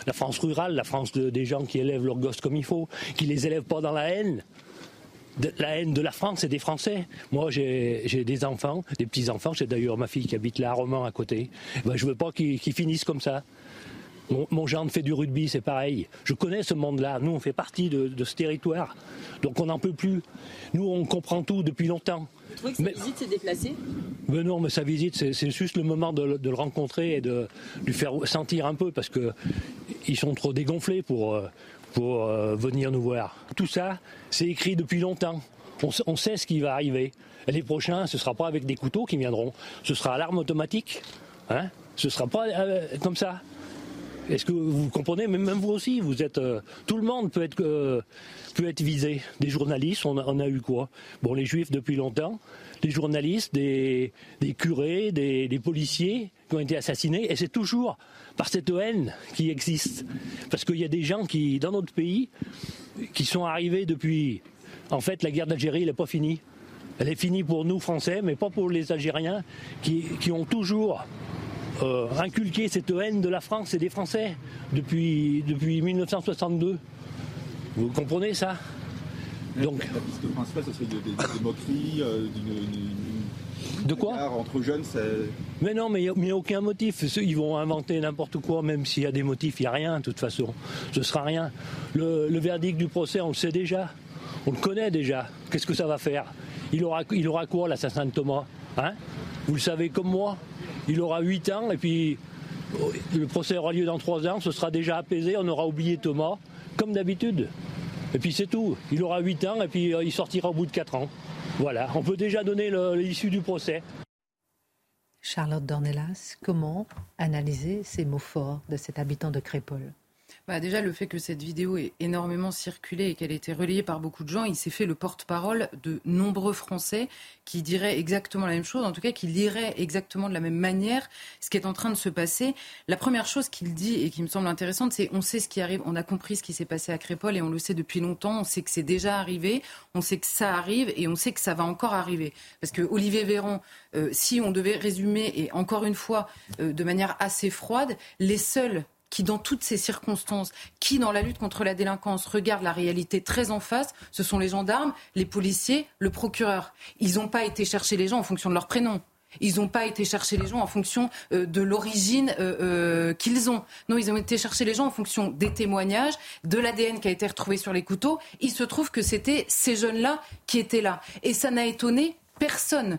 la France rurale, la France des gens qui élèvent leurs gosses comme il faut, qui les élèvent pas dans la haine. la haine de la France et des Français. Moi, j'ai des enfants, des petits-enfants. J'ai d'ailleurs ma fille qui habite là à Romans à côté. Ben, je veux pas qu'ils finissent comme ça. Mon, mon, gendre fait du rugby, c'est pareil. Je connais ce monde-là. Nous, on fait partie de, ce territoire. Donc on n'en peut plus. Nous, on comprend tout depuis longtemps. Vous trouvez que sa visite s'est déplacée? Mais Non, mais sa visite, c'est juste le moment de, le rencontrer et de lui faire sentir un peu, parce qu'ils sont trop dégonflés pour, euh, pour euh, venir nous voir. Tout ça, c'est écrit depuis longtemps. On, on, sait ce qui va arriver. les prochains, ce ne sera pas avec des couteaux qui viendront. Ce sera à l'arme automatique. Hein ce ne sera pas euh, comme ça. Est-ce que vous comprenez Même vous aussi, vous êtes. Euh, tout le monde peut être euh, peut être visé. Des journalistes, on a, eu quoi? Bon, les juifs depuis longtemps, des journalistes, des, curés, des, policiers qui ont été assassinés, et c'est toujours par cette haine qui existe. Parce qu'il y a des gens qui, dans notre pays, qui sont arrivés depuis. En fait, la guerre d'Algérie, n'est pas finie. Elle est finie pour nous, Français, mais pas pour les Algériens, qui ont toujours euh, inculquer cette haine de la France et des Français depuis, depuis 1962. Vous comprenez ça? Donc, la piste principale, ce serait des, moqueries, euh, d'une, de quoi Entre jeunes, Mais non, mais il n'y a, aucun motif. Ils vont inventer n'importe quoi, même s'il y a des motifs, il n'y a rien, de toute façon. Ce sera rien. Le, le, verdict du procès, on le sait déjà. On le connaît déjà. Qu'est-ce que ça va faire? Il aura, il aura quoi, l'assassin de Thomas? Hein? Vous le savez comme moi? Il aura 8 ans et puis oh, le procès aura lieu dans 3 ans, ce sera déjà apaisé, on aura oublié Thomas, comme d'habitude. Et puis c'est tout. Il aura 8 ans et puis euh, il sortira au bout de 4 ans. Voilà, on peut déjà donner l'issue du procès. Charlotte Dornelas, comment analyser ces mots forts de cet habitant de Crépol bah déjà, le fait que cette vidéo ait énormément circulé et qu'elle ait été relayée par beaucoup de gens, il s'est fait le porte-parole de nombreux Français qui diraient exactement la même chose, en tout cas qui liraient exactement de la même manière ce qui est en train de se passer. La première chose qu'il dit et qui me semble intéressante, c'est on sait ce qui arrive, on a compris ce qui s'est passé à Crépol et on le sait depuis longtemps, on sait que c'est déjà arrivé, on sait que ça arrive et on sait que ça va encore arriver. Parce que Olivier Véran, euh, si on devait résumer, et encore une fois, euh, de manière assez froide, les seuls qui, dans toutes ces circonstances, qui, dans la lutte contre la délinquance, regardent la réalité très en face, ce sont les gendarmes, les policiers, le procureur. Ils n'ont pas été chercher les gens en fonction de leur prénom. Ils n'ont pas été chercher les gens en fonction euh, de l'origine euh, euh, qu'ils ont. Non, ils ont été chercher les gens en fonction des témoignages, de l'ADN qui a été retrouvé sur les couteaux. Il se trouve que c'était ces jeunes-là qui étaient là. Et ça n'a étonné personne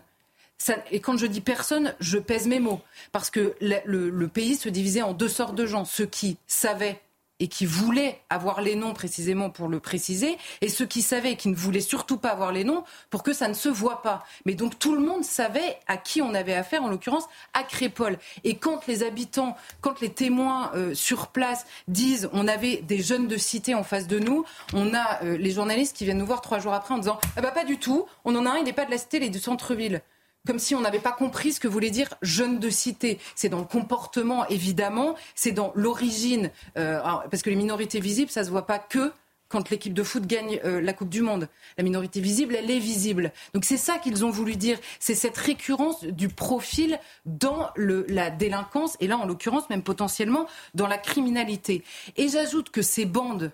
et quand je dis personne, je pèse mes mots. Parce que le, pays se divisait en deux sortes de gens. Ceux qui savaient et qui voulaient avoir les noms précisément pour le préciser, et ceux qui savaient et qui ne voulaient surtout pas avoir les noms pour que ça ne se voit pas. Mais donc tout le monde savait à qui on avait affaire, en l'occurrence à Crépol. Et quand les habitants, quand les témoins euh, sur place disent on avait des jeunes de cité en face de nous, on a euh, les journalistes qui viennent nous voir trois jours après en disant ah bah pas du tout, on en a un, il n'est pas de la cité, il est du centre-ville comme si on n'avait pas compris ce que voulait dire jeune de cité. C'est dans le comportement, évidemment, c'est dans l'origine, euh, parce que les minorités visibles, ça se voit pas que quand l'équipe de foot gagne euh, la Coupe du Monde. La minorité visible, elle est visible. Donc c'est ça qu'ils ont voulu dire. C'est cette récurrence du profil dans la délinquance, et là en l'occurrence même potentiellement dans la criminalité. Et j'ajoute que ces bandes,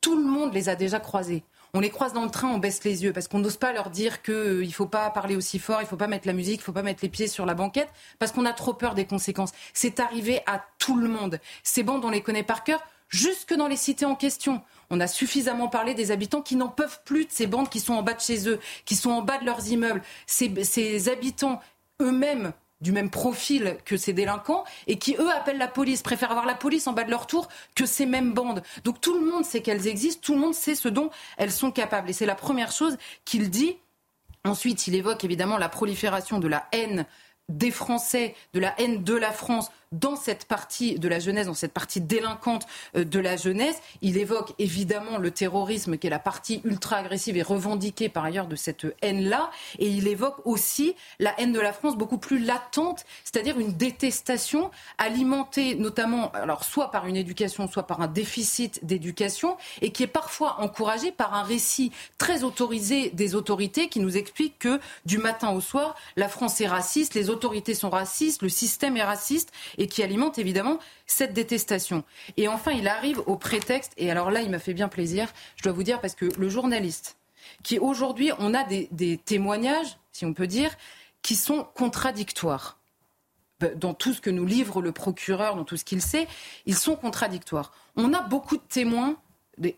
tout le monde les a déjà croisées on les croise dans le train, on baisse les yeux parce qu'on n'ose pas leur dire qu'il euh, ne faut pas parler aussi fort, il ne faut pas mettre la musique, il ne faut pas mettre les pieds sur la banquette parce qu'on a trop peur des conséquences. C'est arrivé à tout le monde. Ces bandes, on les connaît par cœur jusque dans les cités en question. On a suffisamment parlé des habitants qui n'en peuvent plus de ces bandes qui sont en bas de chez eux, qui sont en bas de leurs immeubles. ces habitants eux-mêmes du même profil que ces délinquants et qui, eux, appellent la police, préfèrent avoir la police en bas de leur tour que ces mêmes bandes. Donc tout le monde sait qu'elles existent, tout le monde sait ce dont elles sont capables. Et c'est la première chose qu'il dit. Ensuite, il évoque évidemment la prolifération de la haine des Français, de la haine de la France dans cette partie de la jeunesse, dans cette partie délinquante euh, de la jeunesse. Il évoque évidemment le terrorisme, qui est la partie ultra agressive et revendiquée par ailleurs de cette haine-là. Et il évoque aussi la haine de la France beaucoup plus latente, c'est-à-dire une détestation alimentée notamment, alors soit par une éducation, soit par un déficit d'éducation, et qui est parfois encouragée par un récit très autorisé des autorités qui nous explique que du matin au soir, la France est raciste, les autorités sont racistes, le système est raciste, qui alimente évidemment cette détestation. Et enfin, il arrive au prétexte, et alors là, il m'a fait bien plaisir, je dois vous dire, parce que le journaliste, qui aujourd'hui, on a des, témoignages, si on peut dire, qui sont contradictoires dans tout ce que nous livre le procureur, dans tout ce qu'il sait, ils sont contradictoires. On a beaucoup de témoins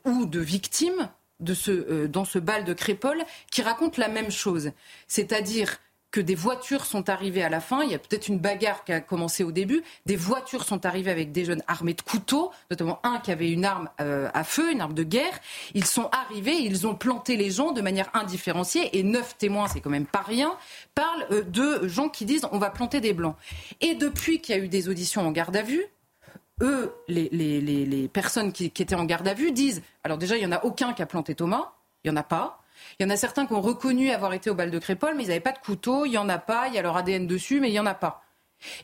ou de victimes de ce, euh, dans ce bal de Crépole qui racontent la même chose. C'est-à-dire que des voitures sont arrivées à la fin. Il y a peut-être une bagarre qui a commencé au début. Des voitures sont arrivées avec des jeunes armés de couteaux, notamment un qui avait une arme euh, à feu, une arme de guerre. Ils sont arrivés, ils ont planté les gens de manière indifférenciée. Et neuf témoins, c'est quand même pas rien, parlent euh, de gens qui disent on va planter des blancs. Et depuis qu'il y a eu des auditions en garde à vue, eux, les, personnes qui, qui étaient en garde à vue disent alors déjà, il n'y en a aucun qui a planté Thomas, il n'y en a pas. Il y en a certains qui ont reconnu avoir été au bal de Crépole, mais ils n'avaient pas de couteau. Il y en a pas. Il y a leur ADN dessus, mais il y en a pas.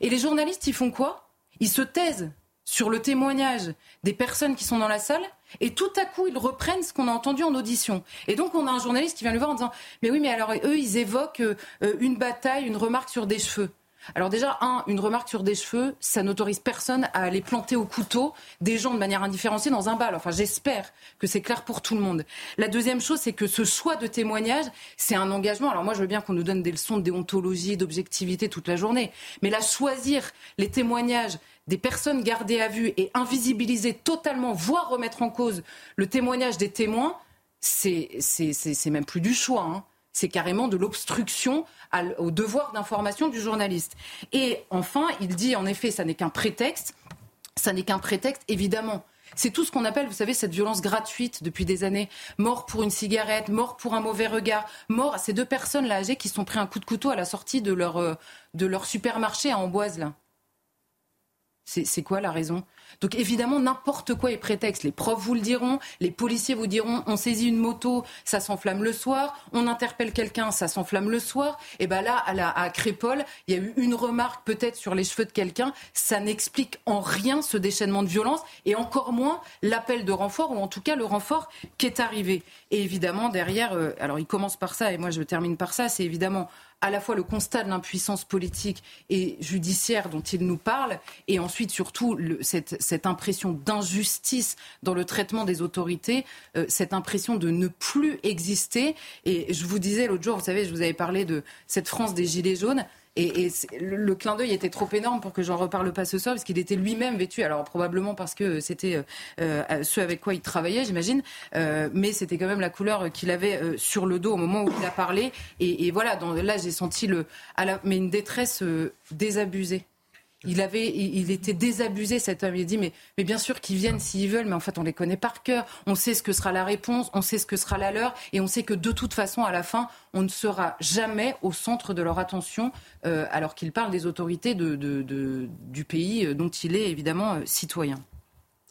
Et les journalistes, ils font quoi? Ils se taisent sur le témoignage des personnes qui sont dans la salle et tout à coup ils reprennent ce qu'on a entendu en audition. Et donc on a un journaliste qui vient le voir en disant mais oui mais alors eux ils évoquent euh, une bataille, une remarque sur des cheveux. Alors déjà, un, une remarque sur des cheveux, ça n'autorise personne à aller planter au couteau des gens de manière indifférenciée dans un bal. Enfin, j'espère que c'est clair pour tout le monde. La deuxième chose, c'est que ce choix de témoignage, c'est un engagement. Alors moi, je veux bien qu'on nous donne des leçons de déontologie, d'objectivité toute la journée, mais là, choisir les témoignages des personnes gardées à vue et invisibiliser totalement, voire remettre en cause le témoignage des témoins, c'est même plus du choix. Hein c'est carrément de l'obstruction au devoir d'information du journaliste. Et enfin, il dit en effet, ça n'est qu'un prétexte. Ça n'est qu'un prétexte, évidemment. C'est tout ce qu'on appelle, vous savez, cette violence gratuite depuis des années. Mort pour une cigarette, mort pour un mauvais regard, mort à ces deux personnes là âgées qui sont pris un coup de couteau à la sortie de leur, euh, de leur supermarché à Amboise là. C'est quoi la raison? Donc évidemment, n'importe quoi est prétexte. Les profs vous le diront, les policiers vous diront, on saisit une moto, ça s'enflamme le soir, on interpelle quelqu'un, ça s'enflamme le soir. Et ben là, à, la, à Crépole, il y a eu une remarque peut-être sur les cheveux de quelqu'un, ça n'explique en rien ce déchaînement de violence et encore moins l'appel de renfort ou en tout cas le renfort qui est arrivé. Et évidemment, derrière, euh, alors il commence par ça et moi je termine par ça, c'est évidemment à la fois le constat de l'impuissance politique et judiciaire dont il nous parle, et ensuite surtout cette, impression d'injustice dans le traitement des autorités, euh, cette impression de ne plus exister. Et je vous disais l'autre jour, vous savez, je vous avais parlé de cette France des Gilets jaunes. Et, le, clin d'œil était trop énorme pour que j'en reparle pas ce soir, parce qu'il était lui-même vêtu. Alors probablement parce que c'était euh, euh, ce avec quoi il travaillait, j'imagine, euh, mais c'était quand même la couleur qu'il avait sur le dos au moment où il a parlé. Et, voilà, là j'ai senti le, mais une détresse désabusée. Il avait, il était désabusé cet homme. Il dit mais, mais bien sûr qu'ils viennent s'ils veulent, mais en fait on les connaît par cœur. On sait ce que sera la réponse, on sait ce que sera la leur, et on sait que de toute façon à la fin on ne sera jamais au centre de leur attention, euh, alors qu'il parle des autorités du pays euh, dont il est évidemment euh, citoyen.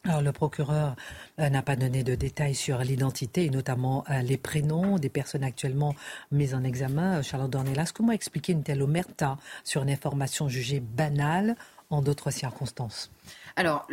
Alors, le procureur n'a pas donné de détails sur l'identité et notamment les prénoms des personnes actuellement mises en examen. Charlotte Dornelas, comment expliquer une telle omerta sur une information jugée banale en d'autres circonstances? Alors,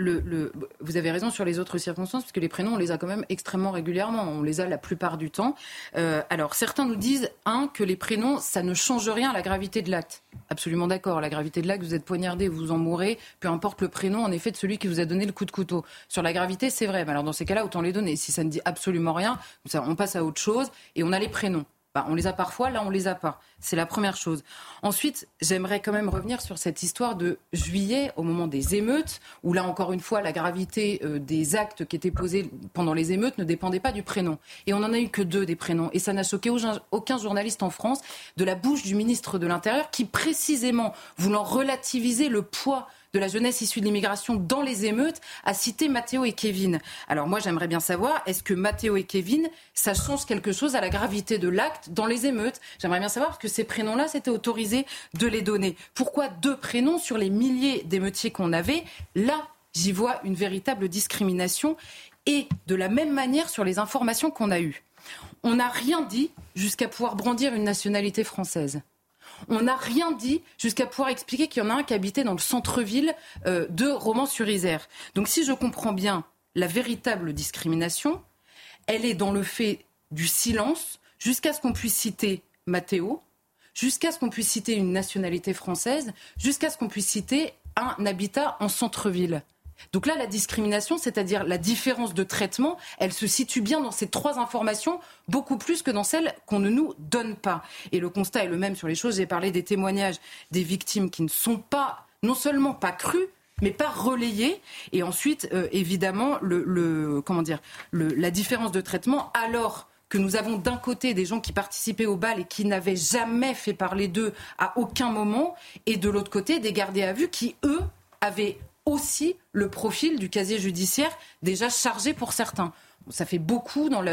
vous avez raison sur les autres circonstances, puisque les prénoms, on les a quand même extrêmement régulièrement. On les a la plupart du temps. Euh, alors, certains nous disent, un, que les prénoms, ça ne change rien à la gravité de l'acte. Absolument d'accord. La gravité de l'acte, vous êtes poignardé, vous en mourrez, peu importe le prénom, en effet, de celui qui vous a donné le coup de couteau. Sur la gravité, c'est vrai. Mais alors, dans ces cas-là, autant les donner. Si ça ne dit absolument rien, on passe à autre chose et on a les prénoms. On les a parfois, là on les a pas. C'est la première chose. Ensuite, j'aimerais quand même revenir sur cette histoire de juillet, au moment des émeutes, où là encore une fois, la gravité euh, des actes qui étaient posés pendant les émeutes ne dépendait pas du prénom. Et on n'en a eu que deux des prénoms. Et ça n'a choqué aucun journaliste en France de la bouche du ministre de l'Intérieur qui, précisément, voulant relativiser le poids de la jeunesse issue de l'immigration dans les émeutes a cité Matteo et Kevin. Alors moi j'aimerais bien savoir, est-ce que Matteo et Kevin, ça quelque chose à la gravité de l'acte dans les émeutes? J'aimerais bien savoir que ces prénoms-là, c'était autorisé de les donner. Pourquoi deux prénoms sur les milliers d'émeutiers qu'on avait? Là, j'y vois une véritable discrimination et de la même manière sur les informations qu'on a eues. On n'a rien dit jusqu'à pouvoir brandir une nationalité française. On n'a rien dit jusqu'à pouvoir expliquer qu'il y en a un qui habitait dans le centre-ville euh, de Romans-sur-Isère. Donc si je comprends bien, la véritable discrimination, elle est dans le fait du silence jusqu'à ce qu'on puisse citer Mathéo, jusqu'à ce qu'on puisse citer une nationalité française, jusqu'à ce qu'on puisse citer un habitat en centre-ville. Donc là, la discrimination, c'est-à-dire la différence de traitement, elle se situe bien dans ces trois informations, beaucoup plus que dans celles qu'on ne nous donne pas. Et le constat est le même sur les choses. J'ai parlé des témoignages des victimes qui ne sont pas, non seulement pas crues, mais pas relayées. Et ensuite, euh, évidemment, le, comment dire, la différence de traitement, alors que nous avons d'un côté des gens qui participaient au bal et qui n'avaient jamais fait parler d'eux à aucun moment, et de l'autre côté des gardés à vue qui, eux, avaient aussi le profil du casier judiciaire déjà chargé pour certains. Ça fait beaucoup, dans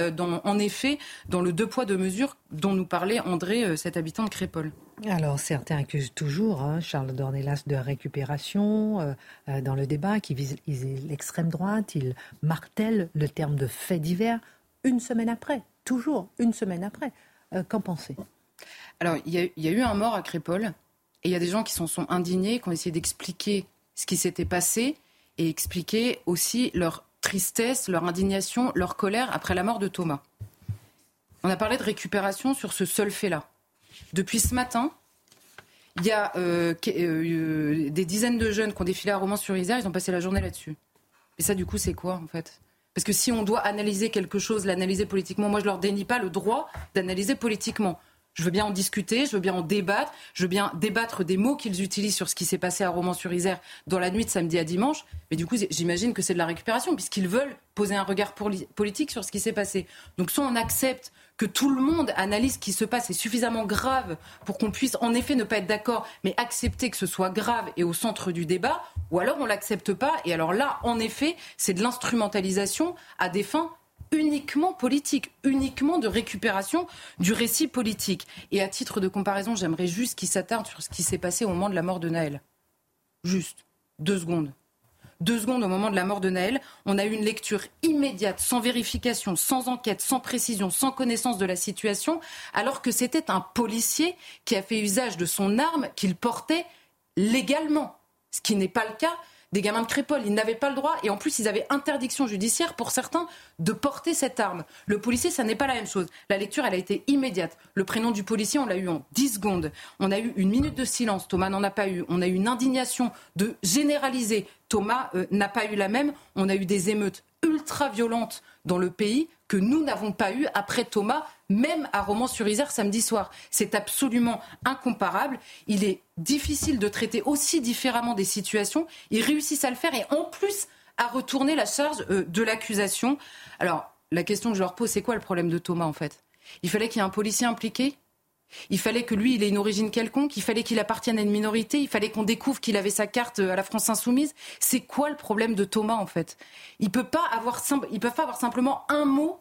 en effet, dans le deux poids, deux mesures dont nous parlait André, euh, cet habitant de Crépole. Alors, certains accusent toujours hein, Charles Dornelas de récupération euh, euh, dans le débat, qui vise l'extrême droite. Il martèle le terme de fait divers une semaine après, toujours une semaine après. Qu'en pensez Alors, il y, y, a eu un mort à Crépole, et il y a des gens qui s'en sont indignés, qui ont essayé d'expliquer ce qui s'était passé et expliquer aussi leur tristesse, leur indignation, leur colère après la mort de Thomas. On a parlé de récupération sur ce seul fait-là. Depuis ce matin, il y a euh, euh, des dizaines de jeunes qui ont défilé à Romans-sur-Isère, ils ont passé la journée là-dessus. Et ça, du coup, c'est quoi, en fait? Parce que si on doit analyser quelque chose, l'analyser politiquement, moi, je leur dénie pas le droit d'analyser politiquement. Je veux bien en discuter, je veux bien en débattre, je veux bien débattre des mots qu'ils utilisent sur ce qui s'est passé à Romans-sur-Isère dans la nuit de samedi à dimanche. Mais du coup, j'imagine que c'est de la récupération, puisqu'ils veulent poser un regard politique sur ce qui s'est passé. Donc soit on accepte que tout le monde analyse ce qui se passe est suffisamment grave pour qu'on puisse en effet ne pas être d'accord, mais accepter que ce soit grave et au centre du débat, ou alors on l'accepte pas. Et alors là, en effet, c'est de l'instrumentalisation à des fins uniquement politique, uniquement de récupération du récit politique. Et à titre de comparaison, j'aimerais juste qu'il s'attarde sur ce qui s'est passé au moment de la mort de Naël. Juste, deux secondes. Deux secondes au moment de la mort de Naël, on a eu une lecture immédiate, sans vérification, sans enquête, sans précision, sans connaissance de la situation, alors que c'était un policier qui a fait usage de son arme qu'il portait légalement, ce qui n'est pas le cas des gamins de Crépole. Ils n'avaient pas le droit et en plus ils avaient interdiction judiciaire pour certains de porter cette arme. Le policier, ça n'est pas la même chose. La lecture, elle a été immédiate. Le prénom du policier, on l'a eu en 10 secondes. On a eu une minute de silence. Thomas n'en a pas eu. On a eu une indignation de généraliser. Thomas euh, n'a pas eu la même. On a eu des émeutes ultra violentes dans le pays que nous n'avons pas eu après Thomas, même à Romans-sur-Isère samedi soir. C'est absolument incomparable. Il est difficile de traiter aussi différemment des situations. Ils réussissent à le faire et en plus à retourner la charge euh, de l'accusation. Alors, la question que je leur pose, c'est quoi le problème de Thomas en fait? Il fallait qu'il y ait un policier impliqué? Il fallait que lui, il ait une origine quelconque, il fallait qu'il appartienne à une minorité, il fallait qu'on découvre qu'il avait sa carte à la France insoumise. C'est quoi le problème de Thomas en fait? Il peut pas peuvent pas avoir simplement un mot,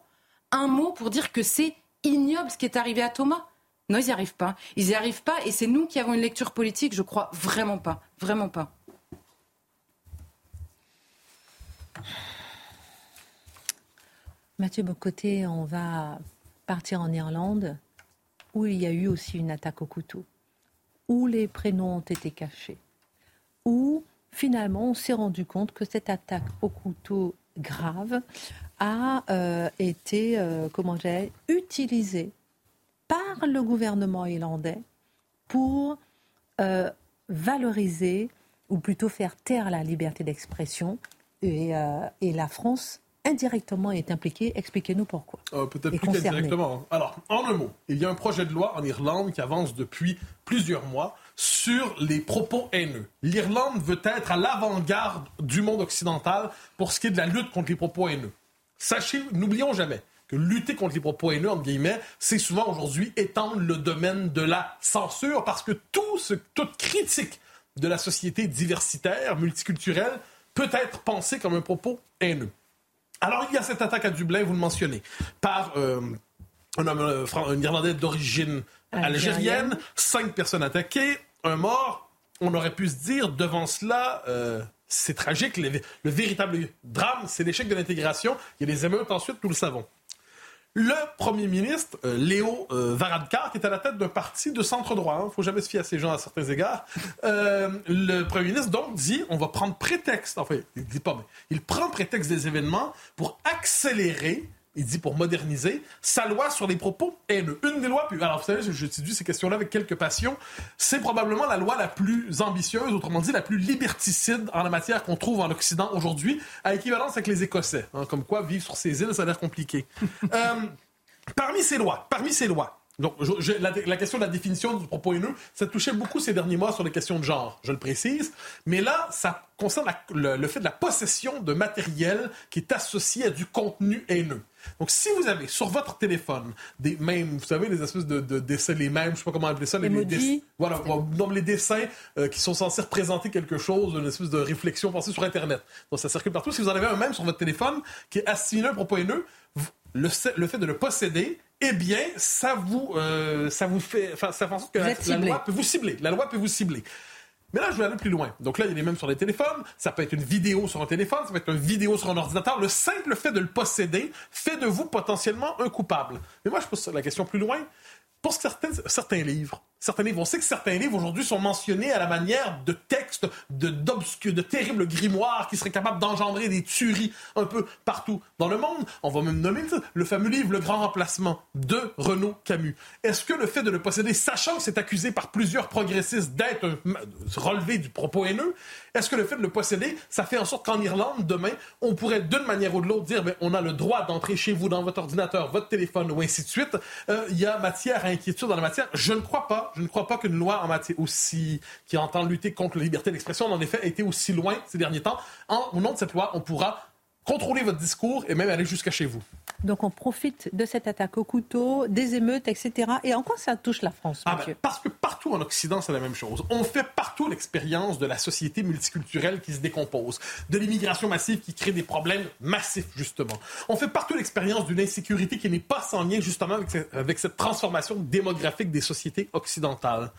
un mot pour dire que c'est ignoble ce qui est arrivé à Thomas. Non, ils n'y arrivent pas. Ils n'y arrivent pas et c'est nous qui avons une lecture politique, je crois vraiment pas, vraiment pas. Mathieu Bocoté, on va partir en Irlande où il y a eu aussi une attaque au couteau, où les prénoms ont été cachés, où finalement on s'est rendu compte que cette attaque au couteau grave a euh, été, euh, comment utilisée par le gouvernement irlandais pour euh, valoriser, ou plutôt faire taire la liberté d'expression. Et la France indirectement est impliqué. Expliquez-nous pourquoi. Euh, peut-être plus qu'indirectement. Alors, en un mot, il y a un projet de loi en Irlande qui avance depuis plusieurs mois sur les propos haineux. L'Irlande veut être à l'avant-garde du monde occidental pour ce qui est de la lutte contre les propos haineux. Sachez, n'oublions jamais que lutter contre les propos haineux, entre guillemets, c'est souvent aujourd'hui étendre le domaine de la censure parce que tout ce, toute critique de la société diversitaire, multiculturelle, peut être pensé comme un propos haineux. Alors, il y a cette attaque à Dublin, vous le mentionnez, par euh, un homme euh, un Irlandais d'origine algérienne, Algérienne. cinq personnes attaquées, un mort. On aurait pu se dire, devant cela, euh, c'est tragique. Le, le véritable drame, c'est l'échec de l'intégration. Il y a des émeutes ensuite, nous le savons. Le premier ministre, euh, Léo euh, Varadkar, qui est à la tête d'un parti de centre-droit, il ne faut jamais se fier à ces gens à certains égards, euh, le premier ministre donc dit on va prendre prétexte, enfin, il dit pas, mais il prend prétexte des événements pour accélérer, il dit pour moderniser, sa loi sur les propos haineux. Une des lois, plus, alors vous savez, je- j'étudie ces questions-là avec quelques passions, c'est probablement la loi la plus ambitieuse, autrement dit la plus liberticide en la matière qu'on trouve en Occident aujourd'hui, à équivalence avec les Écossais. hein, comme quoi, vivre sur ces îles, ça a l'air compliqué. Euh, Parmi ces lois, parmi ces lois, donc je- je- la, la question de la définition du propos haineux, ça touchait beaucoup ces derniers mois sur les questions de genre, je le précise, mais là, ça concerne la- le, le fait de la possession de matériel qui est associé à du contenu haineux. Donc, si vous avez sur votre téléphone des mêmes, vous savez, les espèces de, de dessins, les mêmes, je sais pas comment appeler ça, les, les Emojis. dess- voilà, on nomme les dessins euh, qui sont censés représenter quelque chose, une espèce de réflexion pensée sur Internet. Donc, ça circule partout. Si vous en avez un même sur votre téléphone qui est assimilé à un propos haineux, le, le fait de le posséder, eh bien, ça vous, euh, ça vous fait, ça fait en sorte que la, loi peut vous cibler. La loi peut vous cibler. Mais là, je vais aller plus loin. Donc là, il les mêmes sur les téléphones. Ça peut être une vidéo sur un téléphone, ça peut être une vidéo sur un ordinateur. Le simple fait de le posséder fait de vous potentiellement un coupable. Mais moi, je pose la question plus loin. Pour certains, certains livres, certains livres, on sait que certains livres aujourd'hui sont mentionnés à la manière de textes, de, de terribles grimoires qui seraient capables d'engendrer des tueries un peu partout dans le monde. On va même nommer le fameux livre Le Grand Remplacement de Renaud Camus. Est-ce que le fait de le posséder, sachant que c'est accusé par plusieurs progressistes d'être relevé du propos haineux, est-ce que le fait de le posséder, ça fait en sorte qu'en Irlande, demain, on pourrait d'une manière ou de l'autre dire, ben, on a le droit d'entrer chez vous dans votre ordinateur, votre téléphone ou ainsi de suite. Euh, Il y a matière à inquiétude dans la matière. Je ne crois pas, je ne crois pas qu'une loi en matière aussi qui entend lutter contre la liberté d'expression, en effet, a été aussi loin ces derniers temps. Au nom de cette loi, on pourra contrôler votre discours et même aller jusqu'à chez vous. Donc on profite de cette attaque au couteau, des émeutes, etc. Et en quoi ça touche la France, Ah ben, parce que partout en Occident, c'est la même chose. On fait partout l'expérience de la société multiculturelle qui se décompose, de l'immigration massive qui crée des problèmes massifs, justement. On fait partout l'expérience d'une insécurité qui n'est pas sans lien, justement, avec, ce- avec cette transformation démographique des sociétés occidentales.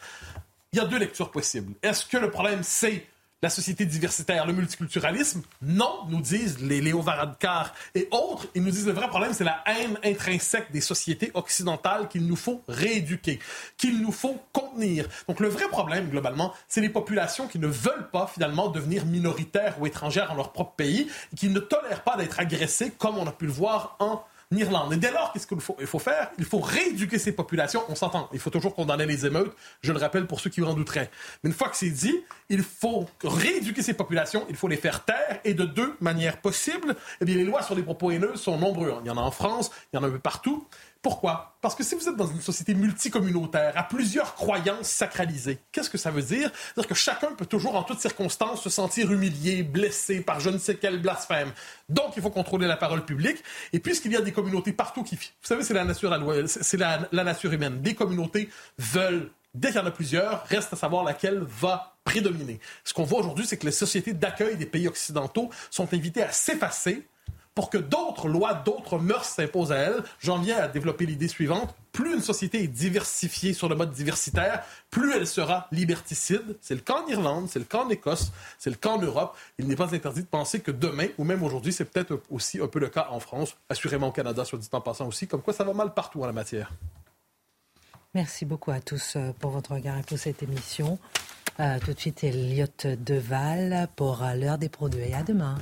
Il y a deux lectures possibles. Est-ce que le problème, c'est la société diversitaire, le multiculturalisme? Non, nous disent les Léo Varadkar et autres. Ils nous disent le vrai problème, c'est la haine intrinsèque des sociétés occidentales qu'il nous faut rééduquer, qu'il nous faut contenir. Donc le vrai problème, globalement, c'est les populations qui ne veulent pas finalement devenir minoritaires ou étrangères dans leur propre pays et qui ne tolèrent pas d'être agressées comme on a pu le voir en Irlande. Et dès lors, qu'est-ce qu'il faut, il faut faire? Il faut rééduquer ces populations. On s'entend. Il faut toujours condamner les émeutes. Je le rappelle pour ceux qui en douteraient. Mais une fois que c'est dit, il faut rééduquer ces populations. Il faut les faire taire. Et de deux manières possibles. Eh bien, les lois sur les propos haineux sont nombreuses. Il y en a en France. Il y en a un peu partout. Pourquoi? Parce que si vous êtes dans une société multicommunautaire, à plusieurs croyances sacralisées, qu'est-ce que ça veut dire? C'est-à-dire que chacun peut toujours, en toutes circonstances, se sentir humilié, blessé par je ne sais quel blasphème. Donc, il faut contrôler la parole publique. Et puisqu'il y a des communautés partout qui... Vous savez, c'est la nature, la nature humaine. Des communautés veulent, dès qu'il y en a plusieurs, reste à savoir laquelle va prédominer. Ce qu'on voit aujourd'hui, c'est que les sociétés d'accueil des pays occidentaux sont invitées à s'effacer pour que d'autres lois, d'autres mœurs s'imposent à elles. J'en viens à développer l'idée suivante. Plus une société est diversifiée sur le mode diversitaire, plus elle sera liberticide. C'est le cas en Irlande, c'est le cas en Écosse, c'est le cas en Europe. Il n'est pas interdit de penser que demain, ou même aujourd'hui, c'est peut-être aussi un peu le cas en France, assurément au Canada, soit dit en passant aussi, comme quoi ça va mal partout en la matière. Merci beaucoup à tous euh, pour votre regard et pour cette émission. Euh, tout de suite, Elliot Deval pour euh, l'heure des produits. À demain.